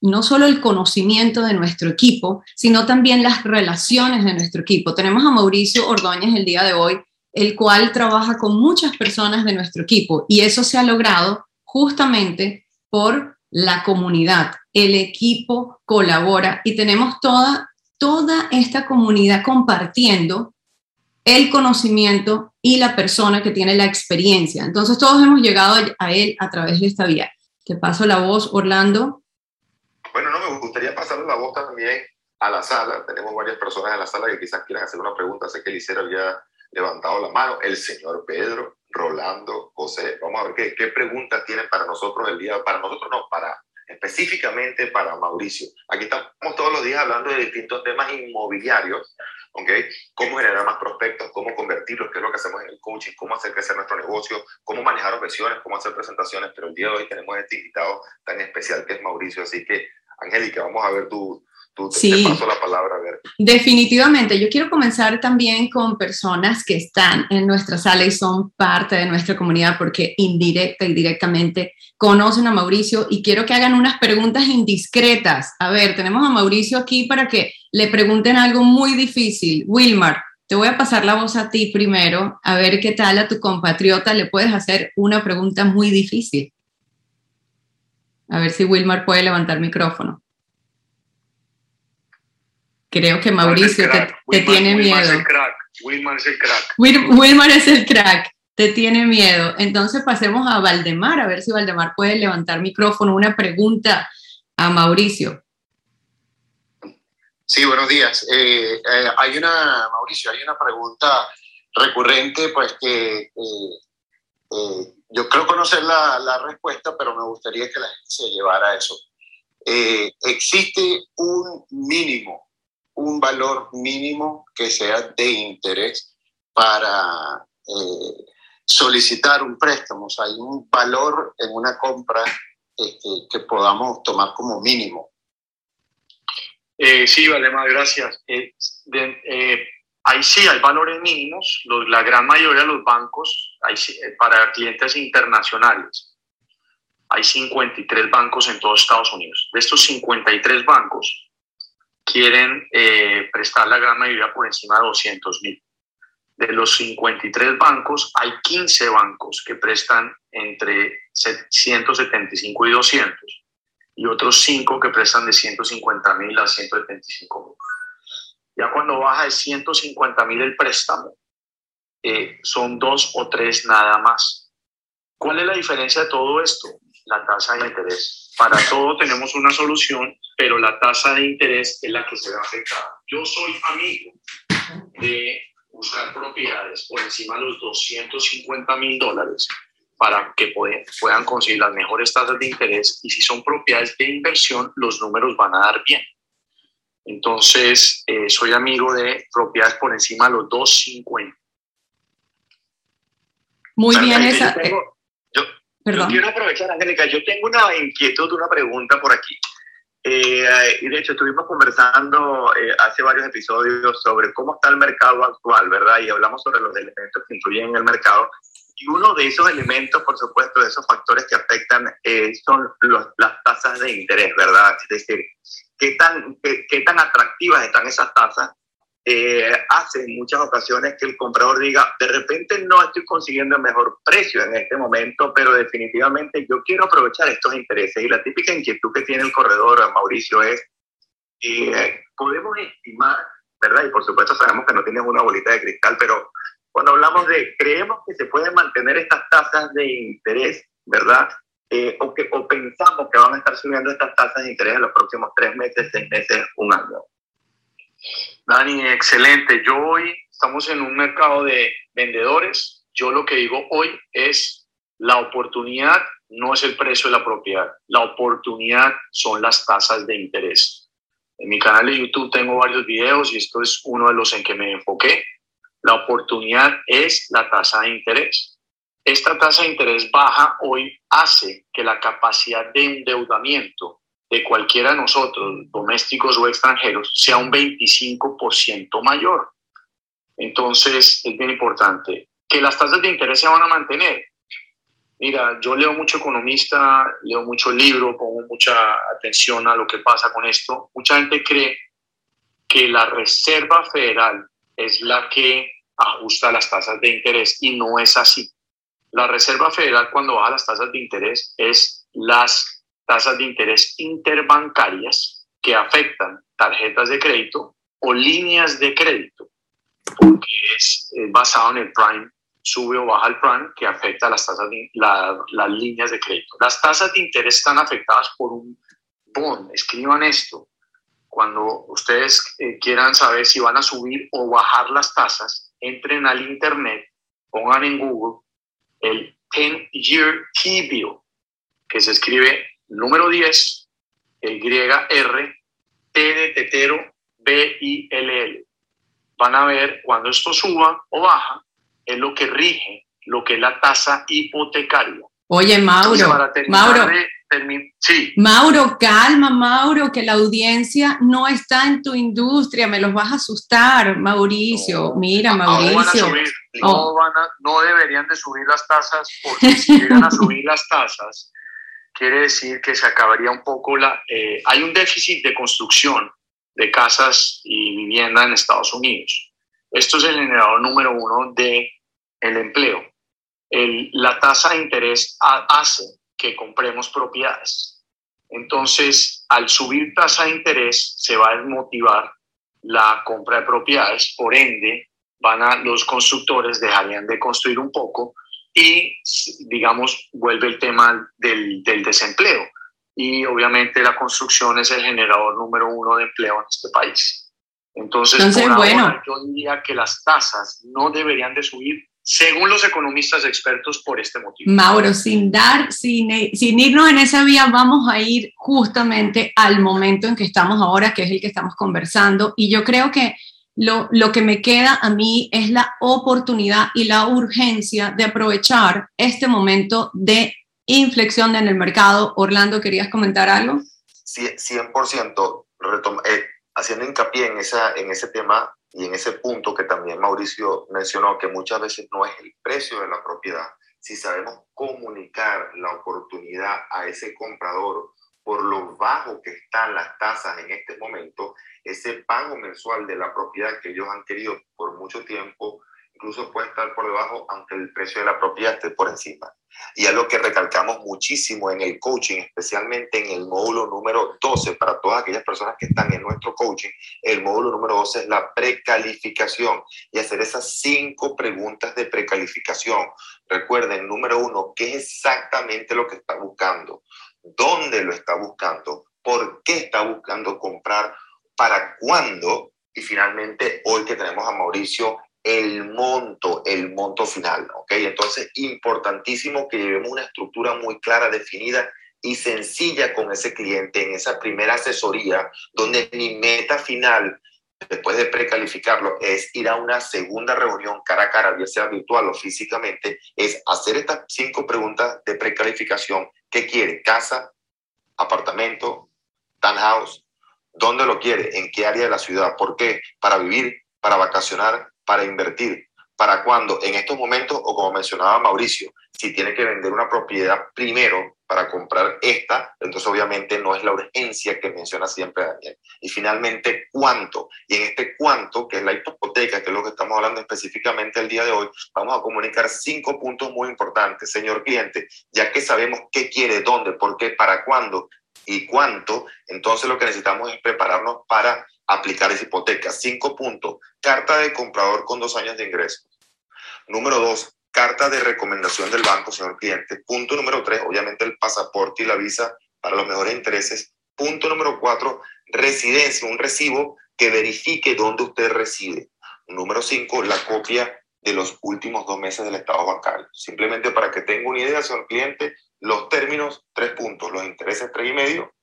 no solo el conocimiento de nuestro equipo, sino también las relaciones de nuestro equipo. Tenemos a Mauricio Ordóñez el día de hoy, el cual trabaja con muchas personas de nuestro equipo y eso se ha logrado justamente por la comunidad. El equipo colabora y tenemos toda, toda esta comunidad compartiendo el conocimiento y la persona que tiene la experiencia. Entonces todos hemos llegado a él a través de esta vía. Te paso la voz, Orlando. Bueno, no, me gustaría pasarle la voz también a la sala. Tenemos varias personas en la sala que quizás quieran hacer una pregunta. Sé que Eliseo había levantado la mano. El señor Pedro, Rolando, José. Vamos a ver qué, qué preguntas tienen para nosotros el día. Para nosotros no, para específicamente para Mauricio. Aquí estamos todos los días hablando de distintos temas inmobiliarios, ¿ok? Cómo generar más prospectos, cómo convertirlos, qué es lo que hacemos en el coaching, cómo hacer crecer nuestro negocio, cómo manejar objeciones, cómo hacer presentaciones, pero el día de hoy tenemos este invitado tan especial que es Mauricio, así que Angélica, vamos a ver tu, sí. te paso la palabra, a ver. Definitivamente, yo quiero comenzar también con personas que están en nuestra sala y son parte de nuestra comunidad porque indirecta y directamente conocen a Mauricio y quiero que hagan unas preguntas indiscretas. A ver, tenemos a Mauricio aquí para que le pregunten algo muy difícil. Wilmar, te voy a pasar la voz a ti primero, a ver qué tal a tu compatriota le puedes hacer una pregunta muy difícil. A ver si Wilmar puede levantar micrófono. Creo que Mauricio te, tiene miedo. Es el crack. Wilmar es el crack. Wilmar es el crack. Te tiene miedo. Entonces pasemos a Valdemar, a ver si Valdemar puede levantar micrófono. Una pregunta a Mauricio. Sí, buenos días. Eh, eh, hay una, Mauricio, hay una pregunta recurrente, pues que eh, yo creo conocer la, la, respuesta, pero me gustaría que la gente se llevara a eso. ¿Existe un mínimo un valor mínimo que sea de interés para eh, solicitar un préstamo. O sea, hay un valor en una compra este, que podamos tomar como mínimo. Eh, sí, Valdemar, gracias. Eh, ahí sí hay valores mínimos. la gran mayoría de los bancos, hay, para clientes internacionales, hay 53 bancos en todos Estados Unidos. De estos 53 bancos, quieren eh, prestar la gran mayoría por encima de 200 mil. De los 53 bancos, hay 15 bancos que prestan entre 175 y 200 y otros 5 que prestan de 150 mil a 175 mil. Ya cuando baja de 150 mil el préstamo, eh, son dos o tres nada más. ¿Cuál es la diferencia de todo esto? La tasa de interés. Para todo tenemos una solución pero la tasa de interés es la que se ve afectada. Yo soy amigo de buscar propiedades por encima de los 250 mil dólares para que puedan conseguir las mejores tasas de interés y si son propiedades de inversión, los números van a dar bien. Entonces, eh, soy amigo de propiedades por encima de los 250. Muy bien, esa. Yo, yo, quiero aprovechar, Angélica, yo tengo una inquietud, una pregunta por aquí. Eh, y de hecho estuvimos conversando eh, hace varios episodios sobre cómo está el mercado actual, ¿verdad? Y hablamos sobre los elementos que influyen en el mercado. Y uno de esos elementos, por supuesto, de esos factores que afectan eh, son las tasas de interés, ¿verdad? Es decir, qué tan, qué tan atractivas están esas tasas eh, hace en muchas ocasiones que el comprador diga, de repente no estoy consiguiendo el mejor precio en este momento, pero definitivamente yo quiero aprovechar estos intereses. Y la típica inquietud que tiene el corredor, Mauricio, es, eh, podemos estimar, ¿verdad? Y por supuesto sabemos que no tienes una bolita de cristal, pero cuando hablamos de, creemos que se pueden mantener estas tasas de interés, ¿verdad? Eh, o, que, o pensamos que van a estar subiendo estas tasas de interés en los próximos tres meses, seis meses, un año. Dani, excelente. Yo hoy estamos en un mercado de vendedores. Yo lo que digo hoy es la oportunidad no es el precio de la propiedad. La oportunidad son las tasas de interés. En mi canal de YouTube tengo varios videos y esto es uno de los en que me enfoqué. La oportunidad es la tasa de interés. Esta tasa de interés baja hoy hace que la capacidad de endeudamiento de cualquiera de nosotros, domésticos o extranjeros, sea un 25% mayor. Entonces, es bien importante que las tasas de interés se van a mantener. Mira, yo leo mucho economista, leo mucho libro, pongo mucha atención a lo que pasa con esto. Mucha gente cree que la Reserva Federal es la que ajusta las tasas de interés y no es así. La Reserva Federal cuando baja las tasas de interés es las tasas de interés interbancarias que afectan tarjetas de crédito o líneas de crédito, porque es basado en el prime, sube o baja el prime, que afecta las, tasas de, las líneas de crédito. Las tasas de interés están afectadas por un bond, escriban esto. Cuando ustedes eh, quieran saber si van a subir o bajar las tasas, entren al internet, pongan en Google el 10-year T-bill, que se escribe Número 10, YR, T de tetero, B, I, L, L. Van a ver cuando esto suba o baja, es lo que rige lo que es la tasa hipotecaria. Oye, Mauro, Mauro, sí. Mauro, calma, Mauro, que la audiencia no está en tu industria, me los vas a asustar, Mauricio. Mira, Mauricio. No, van a no, deberían de subir las tasas, porque si llegan a subir las tasas, quiere decir que se acabaría un poco la... Eh, hay un déficit de construcción de casas y vivienda en Estados Unidos. Esto es el generador número uno de el empleo. El, la tasa de interés hace que compremos propiedades. Entonces, al subir tasa de interés, se va a desmotivar la compra de propiedades, por ende, van a, los constructores dejarían de construir un poco y, digamos, vuelve el tema del, del desempleo. Y obviamente la construcción es el generador número uno de empleo en este país. Entonces, bueno. yo diría que las tasas no deberían de subir según los economistas expertos por este motivo. Mauro, sin dar, sin, sin, irnos en esa vía, vamos a ir justamente al momento en que estamos ahora, que es el que estamos conversando. Y yo creo que lo, lo que me queda a mí es la oportunidad y la urgencia de aprovechar este momento de inflexión en el mercado. Orlando, ¿querías comentar algo? Sí, 100%. Eh, haciendo hincapié en, esa, en ese tema, y en ese punto que también Mauricio mencionó, que muchas veces no es el precio de la propiedad, si sabemos comunicar la oportunidad a ese comprador por lo bajo que están las tasas en este momento, ese pago mensual de la propiedad que ellos han querido por mucho tiempo incluso puede estar por debajo, aunque el precio de la propiedad esté por encima. Y es lo que recalcamos muchísimo en el coaching, especialmente en el módulo número 12, para todas aquellas personas que están en nuestro coaching, el módulo número 12 es la precalificación y hacer esas cinco preguntas de precalificación. Recuerden, número uno, ¿qué es exactamente lo que está buscando? ¿Dónde lo está buscando? ¿Por qué está buscando comprar? ¿Para cuándo? Y finalmente, hoy que tenemos a Mauricio el monto, el monto final, ¿ok? Entonces, importantísimo que llevemos una estructura muy clara, definida y sencilla con ese cliente en esa primera asesoría, donde mi meta final, después de precalificarlo, es ir a una segunda reunión cara a cara, ya sea virtual o físicamente, es hacer estas cinco preguntas de precalificación. ¿Qué quiere? ¿Casa? ¿Apartamento? ¿Townhouse? ¿Dónde lo quiere? ¿En qué área de la ciudad? ¿Por qué? ¿Para vivir? ¿Para vacacionar? Para invertir. ¿Para cuándo? En estos momentos, o como mencionaba Mauricio, si tiene que vender una propiedad primero para comprar esta, entonces obviamente no es la urgencia que menciona siempre Daniel. Y finalmente, ¿cuánto? Y en este cuánto, que es la hipoteca, que es lo que estamos hablando específicamente el día de hoy, vamos a comunicar cinco puntos muy importantes, señor cliente, ya que sabemos qué quiere, dónde, por qué, para cuándo y cuánto, entonces lo que necesitamos es prepararnos para aplicar esa hipoteca. Cinco puntos. Carta de comprador con dos años de ingreso. Número dos, carta de recomendación del banco, señor cliente. Punto número tres, obviamente el pasaporte y la visa para los mejores intereses. Punto número cuatro, residencia, un recibo que verifique dónde usted reside. Número cinco, la copia de los últimos dos meses del estado bancario. Simplemente para que tenga una idea, señor cliente, los términos, tres puntos, los intereses, tres y medio,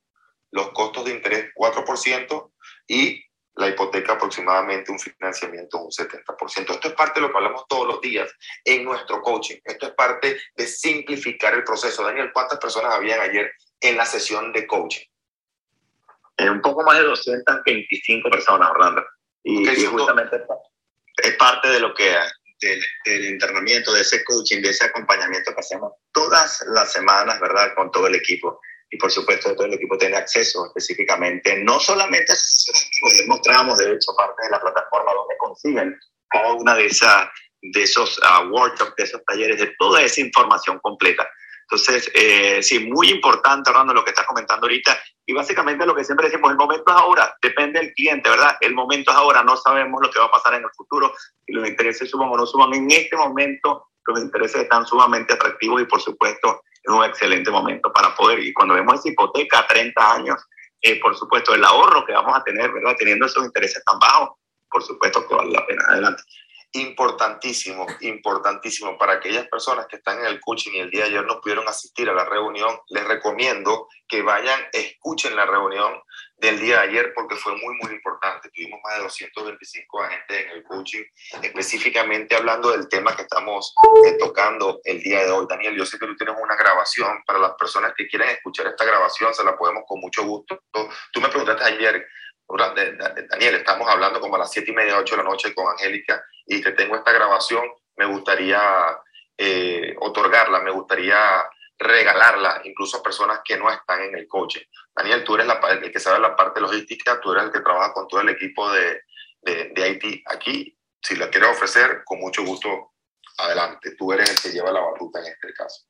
los costos de interés, 4%, y la hipoteca aproximadamente un financiamiento un 70%. Esto es parte de lo que hablamos todos los días en nuestro coaching. Esto es parte de simplificar el proceso. Daniel, ¿cuántas personas habían ayer en la sesión de coaching? Eh, un poco más de 225 personas, Orlando. Y, justamente es parte de lo que del, del, entrenamiento, de ese coaching, de ese acompañamiento que hacemos todas las semanas, ¿verdad? Con todo el equipo y por supuesto todo el equipo tiene acceso específicamente, no solamente mostramos de hecho parte de la plataforma donde consiguen cada una de, esas de esos uh, workshops, de esos talleres, de toda esa información completa. Entonces, eh, sí, muy importante, Orlando, lo que estás comentando ahorita. Y básicamente lo que siempre decimos, el momento es ahora, depende del cliente, ¿verdad? El momento es ahora, no sabemos lo que va a pasar en el futuro, y los intereses suban o no suban. En este momento, los intereses están sumamente atractivos y, por supuesto, es un excelente momento para poder, y cuando vemos esa hipoteca a 30 años, eh, por supuesto, el ahorro que vamos a tener, ¿verdad? Teniendo esos intereses tan bajos, por supuesto que vale la pena. Adelante. Importantísimo, importantísimo. Para aquellas personas que están en el coaching y el día de ayer no pudieron asistir a la reunión, les recomiendo que vayan, escuchen la reunión del día de ayer porque fue muy, muy importante. Tuvimos más de 225 agentes en el coaching, específicamente hablando del tema que estamos eh, tocando el día de hoy. Daniel, yo sé que tú tienes una grabación. Para las personas que quieren escuchar esta grabación, se la podemos con mucho gusto. Tú me preguntaste ayer, Daniel, estamos hablando como a las 7 y media, 8 de la noche con Angélica y te tengo esta grabación. Me gustaría eh, otorgarla, me gustaría regalarla incluso a personas que no están en el coche. Daniel, tú eres la, el que sabe la parte logística, tú eres el que trabaja con todo el equipo de, de, de IT aquí. Si la quieres ofrecer, con mucho gusto, adelante. Tú eres el que lleva la batuta en este caso.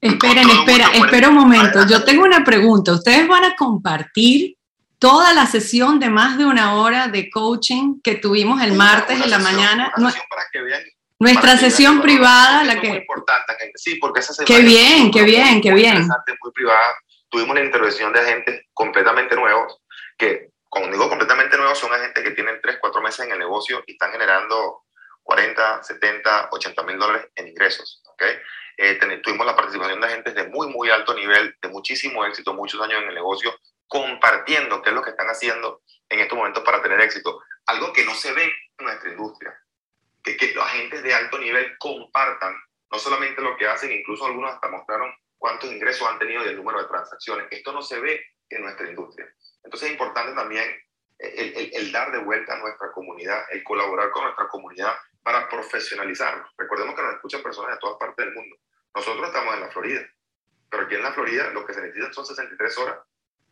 Esperen, espera, espera un momento. Yo tengo una pregunta. ¿Ustedes van a compartir toda la sesión de más de una hora de coaching que tuvimos el martes en la mañana? Una para que vean nuestra sesión privada, la que... Muy importante, sí, porque esa Qué bien, qué bien, qué bien. Muy privada. Tuvimos la intervención de agentes completamente nuevos, que, como digo completamente nuevos, son agentes que tienen 3, 4 meses en el negocio y están generando 40, 70, 80 mil dólares en ingresos. ¿okay? Eh, tuvimos la participación de agentes de muy, muy alto nivel, de muchísimo éxito, muchos años en el negocio, compartiendo qué es lo que están haciendo en estos momentos para tener éxito. Algo que no se ve en nuestra industria que, los agentes de alto nivel compartan no solamente lo que hacen, incluso algunos hasta mostraron cuántos ingresos han tenido y el número de transacciones. Esto no se ve en nuestra industria. Entonces es importante también el, el, dar de vuelta a nuestra comunidad, el colaborar con nuestra comunidad para profesionalizarnos. Recordemos que nos escuchan personas de todas partes del mundo. Nosotros estamos en la Florida, pero aquí en la Florida lo que se necesitan son 63 horas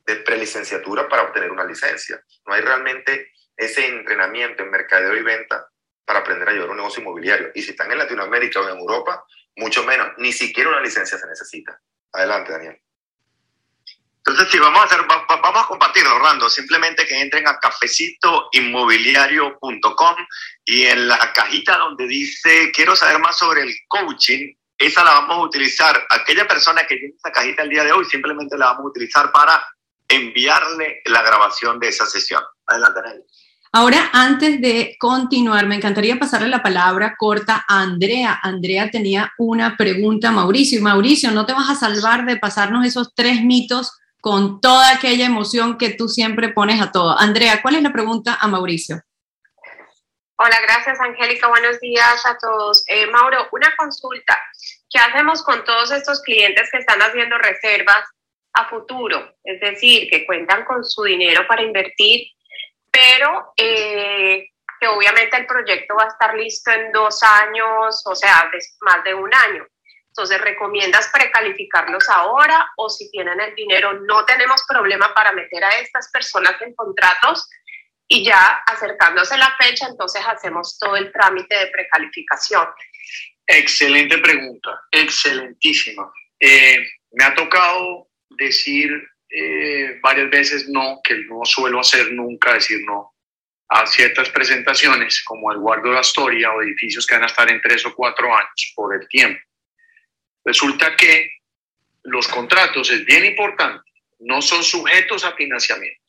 de prelicenciatura para obtener una licencia. No hay realmente ese entrenamiento en mercadeo y venta para aprender a llevar un negocio inmobiliario. Y si están en Latinoamérica o en Europa, mucho menos. Ni siquiera una licencia se necesita. Adelante, Daniel. Entonces, sí, vamos a, hacer, vamos a compartirlo, Orlando. Simplemente que entren a cafecitoinmobiliario.com y en la cajita donde dice quiero saber más sobre el coaching, esa la vamos a utilizar. Aquella persona que tiene esa cajita el día de hoy, simplemente la vamos a utilizar para enviarle la grabación de esa sesión. Adelante, Daniel. Ahora, antes de continuar, me encantaría pasarle la palabra corta a Andrea. Andrea tenía una pregunta Mauricio. Y Mauricio, ¿no te vas a salvar de pasarnos esos tres mitos con toda aquella emoción que tú siempre pones a todo? Andrea, ¿cuál es la pregunta a Mauricio? Hola, gracias Angélica. Buenos días a todos. Eh, Mauro, una consulta. ¿Qué hacemos con todos estos clientes que están haciendo reservas a futuro? Es decir, que cuentan con su dinero para invertir pero eh, que obviamente el proyecto va a estar listo en dos años, o sea, más de un año. Entonces, ¿recomiendas precalificarlos ahora o si tienen el dinero, no tenemos problema para meter a estas personas en contratos y ya acercándose la fecha, entonces hacemos todo el trámite de precalificación? Excelente pregunta, excelentísima. Eh, me ha tocado decir eh, varias veces no, que no suelo hacer nunca, decir no a ciertas presentaciones, como el Guardo de Astoria o edificios que van a estar en tres o cuatro años por el tiempo. Resulta que los contratos, es bien importante, no son sujetos a financiamiento.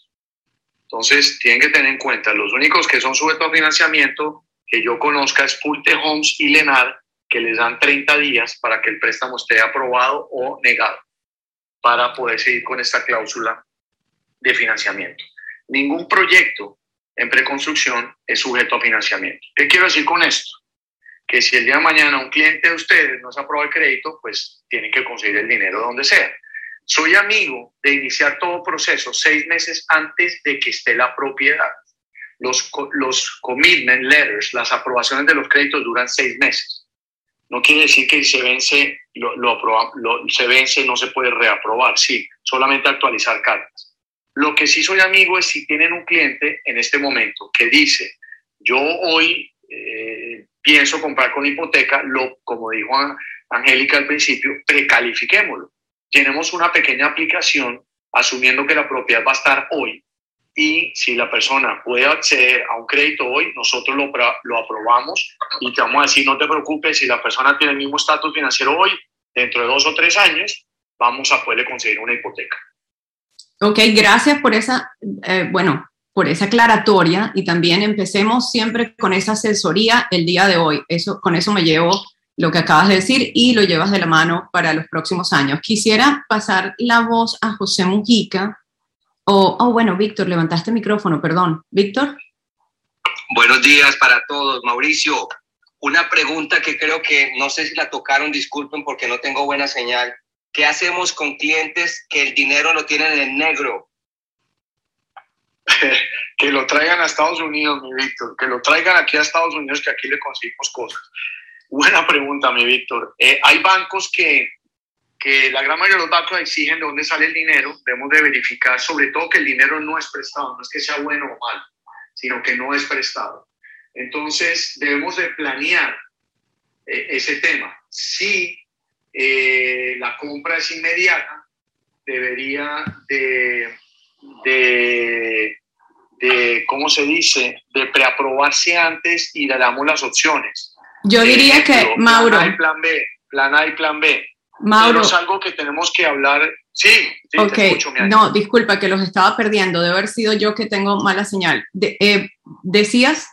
Entonces, tienen que tener en cuenta, los únicos que son sujetos a financiamiento que yo conozca es Pulte Homes y Lenar, que les dan 30 días para que el préstamo esté aprobado o negado para poder seguir con esta cláusula de financiamiento. Ningún proyecto en preconstrucción es sujeto a financiamiento. ¿Qué quiero decir con esto? Que si el día de mañana un cliente de ustedes no se aprueba el crédito, pues tienen que conseguir el dinero donde sea. Soy amigo de iniciar todo proceso seis meses antes de que esté la propiedad. Los, los commitment letters, las aprobaciones de los créditos duran seis meses. No quiere decir que se vence, lo, lo, se vence, no se puede reaprobar, sí, solamente actualizar cartas. Lo que sí soy amigo es si tienen un cliente en este momento que dice, yo hoy eh, pienso comprar con hipoteca, lo, como dijo Angélica al principio, precalifiquémoslo. Tenemos una pequeña aplicación asumiendo que la propiedad va a estar hoy y si la persona puede acceder a un crédito hoy, nosotros lo, lo aprobamos y te vamos a decir, no te preocupes, si la persona tiene el mismo estatus financiero hoy, dentro de dos o tres años, vamos a poderle conseguir una hipoteca. Ok, gracias por esa, eh, bueno, por esa aclaratoria y también empecemos siempre con esa asesoría el día de hoy. Eso, con eso me llevo lo que acabas de decir y lo llevas de la mano para los próximos años. Quisiera pasar la voz a José Mujica, Oh, oh, bueno, Víctor, levantaste el micrófono, perdón. Víctor. Buenos días para todos. Mauricio, una pregunta que creo que no sé si la tocaron, disculpen porque no tengo buena señal. ¿Qué hacemos con clientes que el dinero lo tienen en negro? que lo traigan a Estados Unidos, mi Víctor, que lo traigan aquí a Estados Unidos, que aquí le conseguimos cosas. Buena pregunta, mi Víctor. Eh, hay bancos que, que la gran mayoría de los bancos exigen de dónde sale el dinero. Debemos de verificar, sobre todo, que el dinero no es prestado, no es que sea bueno o malo, sino que no es prestado. Entonces, debemos de planear eh, ese tema. Si eh, la compra es inmediata, debería de, de, de, ¿cómo se dice?, de preaprobarse antes y le damos las opciones. Yo diría que, Mauro. Plan A y plan B, plan A y plan B. Mauro. es algo que tenemos que hablar. Sí, sí ok, no, disculpa que los estaba perdiendo. Debe haber sido yo que tengo mala señal. Eh, ¿Decías?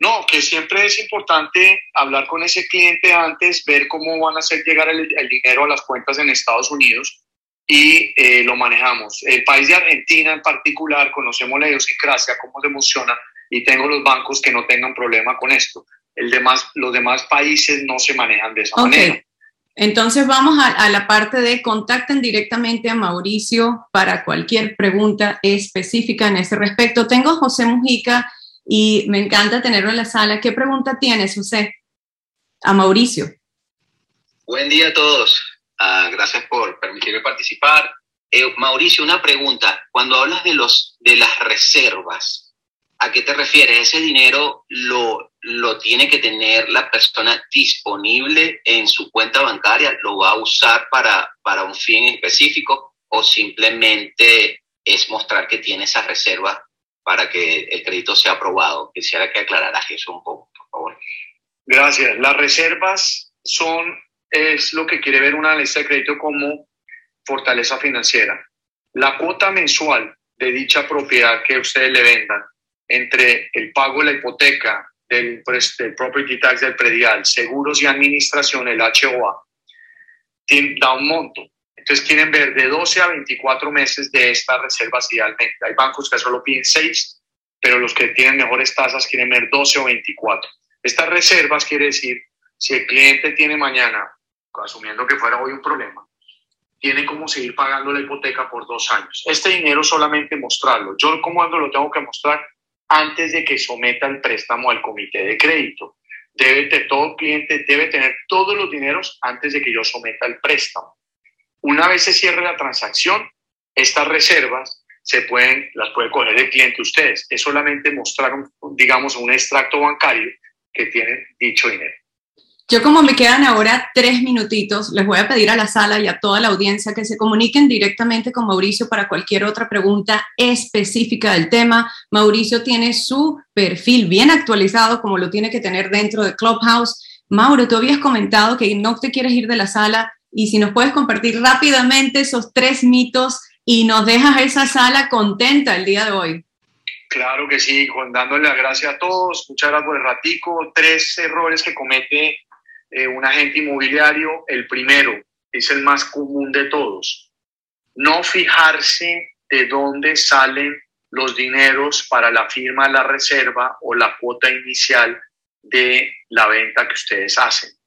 No, que siempre es importante hablar con ese cliente antes, ver cómo van a hacer llegar el, dinero a las cuentas en Estados Unidos y eh, lo manejamos. El país de Argentina en particular, conocemos la idiosincrasia, cómo se emociona y tengo los bancos que no tengan problema con esto. El demás, los demás países no se manejan de esa okay. manera. Entonces vamos a, a, la parte de contacten directamente a Mauricio para cualquier pregunta específica en ese respecto. Tengo a José Mujica y me encanta tenerlo en la sala. ¿Qué pregunta tienes, José? A Mauricio. Buen día a todos. Uh, gracias por permitirme participar. Eh, Mauricio, una pregunta. Cuando hablas de, los, de las reservas, ¿a qué te refieres? ¿Ese dinero lo, lo tiene que tener la persona disponible en su cuenta bancaria? ¿Lo va a usar para, para un fin específico o simplemente es mostrar que tiene esa reserva para que el crédito sea aprobado. Quisiera que aclararas eso un poco, por favor. Gracias. Las reservas son, es lo que quiere ver una lista de crédito como fortaleza financiera. La cuota mensual de dicha propiedad que ustedes le vendan entre el pago de la hipoteca, del, del property tax del predial, seguros y administración, el HOA, da un monto. Entonces quieren ver de 12 a 24 meses de estas reservas idealmente. Hay bancos que solo piden 6, pero los que tienen mejores tasas quieren ver 12 o 24. Estas reservas quiere decir, si el cliente tiene mañana, asumiendo que fuera hoy un problema, tiene como seguir pagando la hipoteca por dos años. Este dinero solamente mostrarlo. Yo como lo tengo que mostrar antes de que someta el préstamo al comité de crédito. Debe de, todo cliente debe tener todos los dineros antes de que yo someta el préstamo. Una vez se cierre la transacción, estas reservas se pueden, las puede coger el cliente ustedes. Es solamente mostrar, digamos, un extracto bancario que tiene dicho dinero. Yo como me quedan ahora tres minutitos, les voy a pedir a la sala y a toda la audiencia que se comuniquen directamente con Mauricio para cualquier otra pregunta específica del tema. Mauricio tiene su perfil bien actualizado como lo tiene que tener dentro de Clubhouse. Mauro, tú habías comentado que no te quieres ir de la sala y si nos puedes compartir rápidamente esos tres mitos y nos dejas esa sala contenta el día de hoy. Claro que sí, Juan, dándole las gracias a todos, muchas gracias por el ratico. Tres errores que comete eh, un agente inmobiliario. El primero es el más común de todos. No fijarse de dónde salen los dineros para la firma de la reserva o la cuota inicial de la venta que ustedes hacen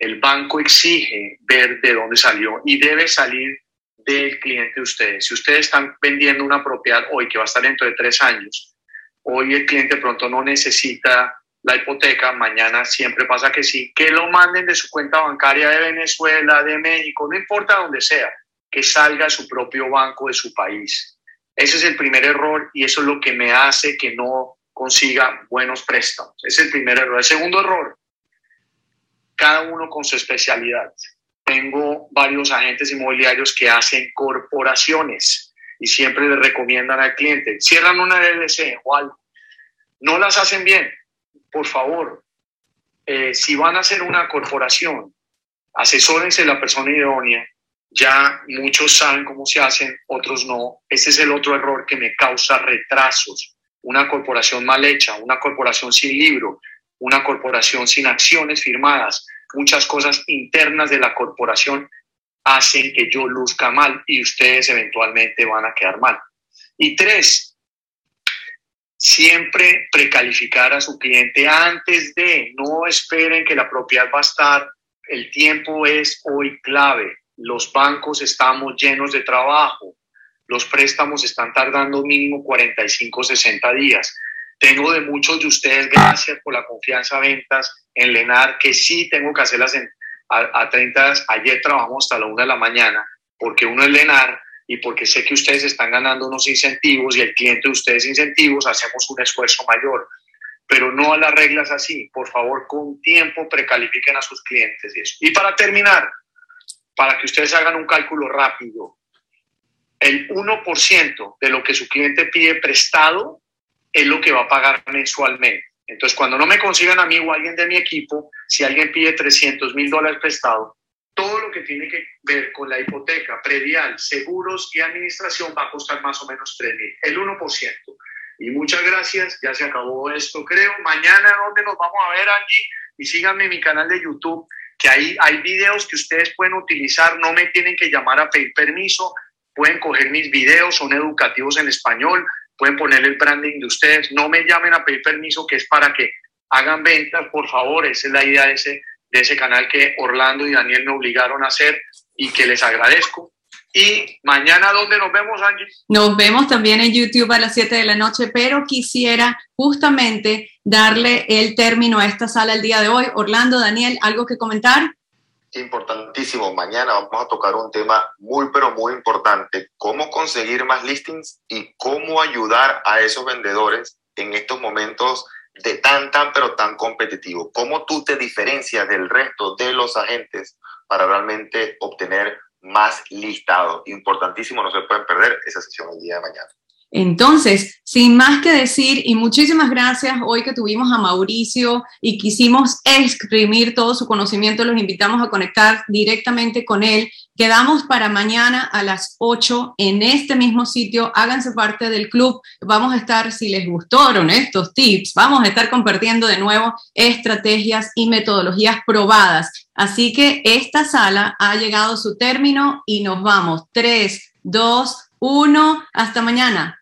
el banco exige ver de dónde salió y debe salir del cliente de ustedes. Si ustedes están vendiendo una propiedad hoy que va a estar dentro de tres años, hoy el cliente pronto no necesita la hipoteca, mañana siempre pasa que sí, que lo manden de su cuenta bancaria de Venezuela, de México, no importa dónde sea, que salga su propio banco de su país. Ese es el primer error y eso es lo que me hace que no consiga buenos préstamos. Es el primer error. El segundo error, cada uno con su especialidad. Tengo varios agentes inmobiliarios que hacen corporaciones y siempre le recomiendan al cliente, cierran una LLC o algo. No las hacen bien, por favor. Eh, si van a hacer una corporación, asesórense la persona idónea. Ya muchos saben cómo se hacen, otros no. Ese es el otro error que me causa retrasos. Una corporación mal hecha, una corporación sin libro, una corporación sin acciones firmadas, muchas cosas internas de la corporación hacen que yo luzca mal y ustedes eventualmente van a quedar mal. Y tres, siempre precalificar a su cliente antes de, no esperen que la propiedad va a estar, el tiempo es hoy clave, los bancos estamos llenos de trabajo, los préstamos están tardando mínimo 45, 60 días. Tengo de muchos de ustedes, gracias por la confianza ventas en Lenar, que sí tengo que hacerlas en, a, a 30 Ayer trabajamos hasta la 1 de la mañana, porque uno es Lenar y porque sé que ustedes están ganando unos incentivos y el cliente de ustedes incentivos, hacemos un esfuerzo mayor. Pero no a las reglas así. Por favor, con tiempo precalifiquen a sus clientes y eso. Y para terminar, para que ustedes hagan un cálculo rápido, el 1% de lo que su cliente pide prestado es lo que va a pagar mensualmente. Entonces, cuando no me consigan a mí o a alguien de mi equipo, si alguien pide 300 mil dólares prestado, todo lo que tiene que ver con la hipoteca, predial, seguros y administración va a costar más o menos 3 mil, el 1%. Y muchas gracias, ya se acabó esto, creo. Mañana, ¿dónde nos vamos a ver, Angie? Y síganme en mi canal de YouTube, que ahí hay videos que ustedes pueden utilizar, no me tienen que llamar a pedir permiso, pueden coger mis videos, son educativos en español, pueden poner el branding de ustedes, no me llamen a pedir permiso, que es para que hagan ventas, por favor, esa es la idea de ese, de ese canal que Orlando y Daniel me obligaron a hacer y que les agradezco. Y mañana, ¿dónde nos vemos, Angie? Nos vemos también en YouTube a las 7 de la noche, pero quisiera justamente darle el término a esta sala el día de hoy. Orlando, Daniel, ¿algo que comentar? importantísimo. Mañana vamos a tocar un tema muy, pero muy importante. Cómo conseguir más listings y cómo ayudar a esos vendedores en estos momentos de tan, tan, pero tan competitivo. Cómo tú te diferencias del resto de los agentes para realmente obtener más listado. Importantísimo, no se pueden perder esa sesión el día de mañana. Entonces, sin más que decir, y muchísimas gracias hoy que tuvimos a Mauricio y quisimos exprimir todo su conocimiento, los invitamos a conectar directamente con él. Quedamos para mañana a las 8 en este mismo sitio. Háganse parte del club. Vamos a estar, si les gustaron estos tips, vamos a estar compartiendo de nuevo estrategias y metodologías probadas. Así que esta sala ha llegado a su término y nos vamos. 3, 2, 1. Hasta mañana.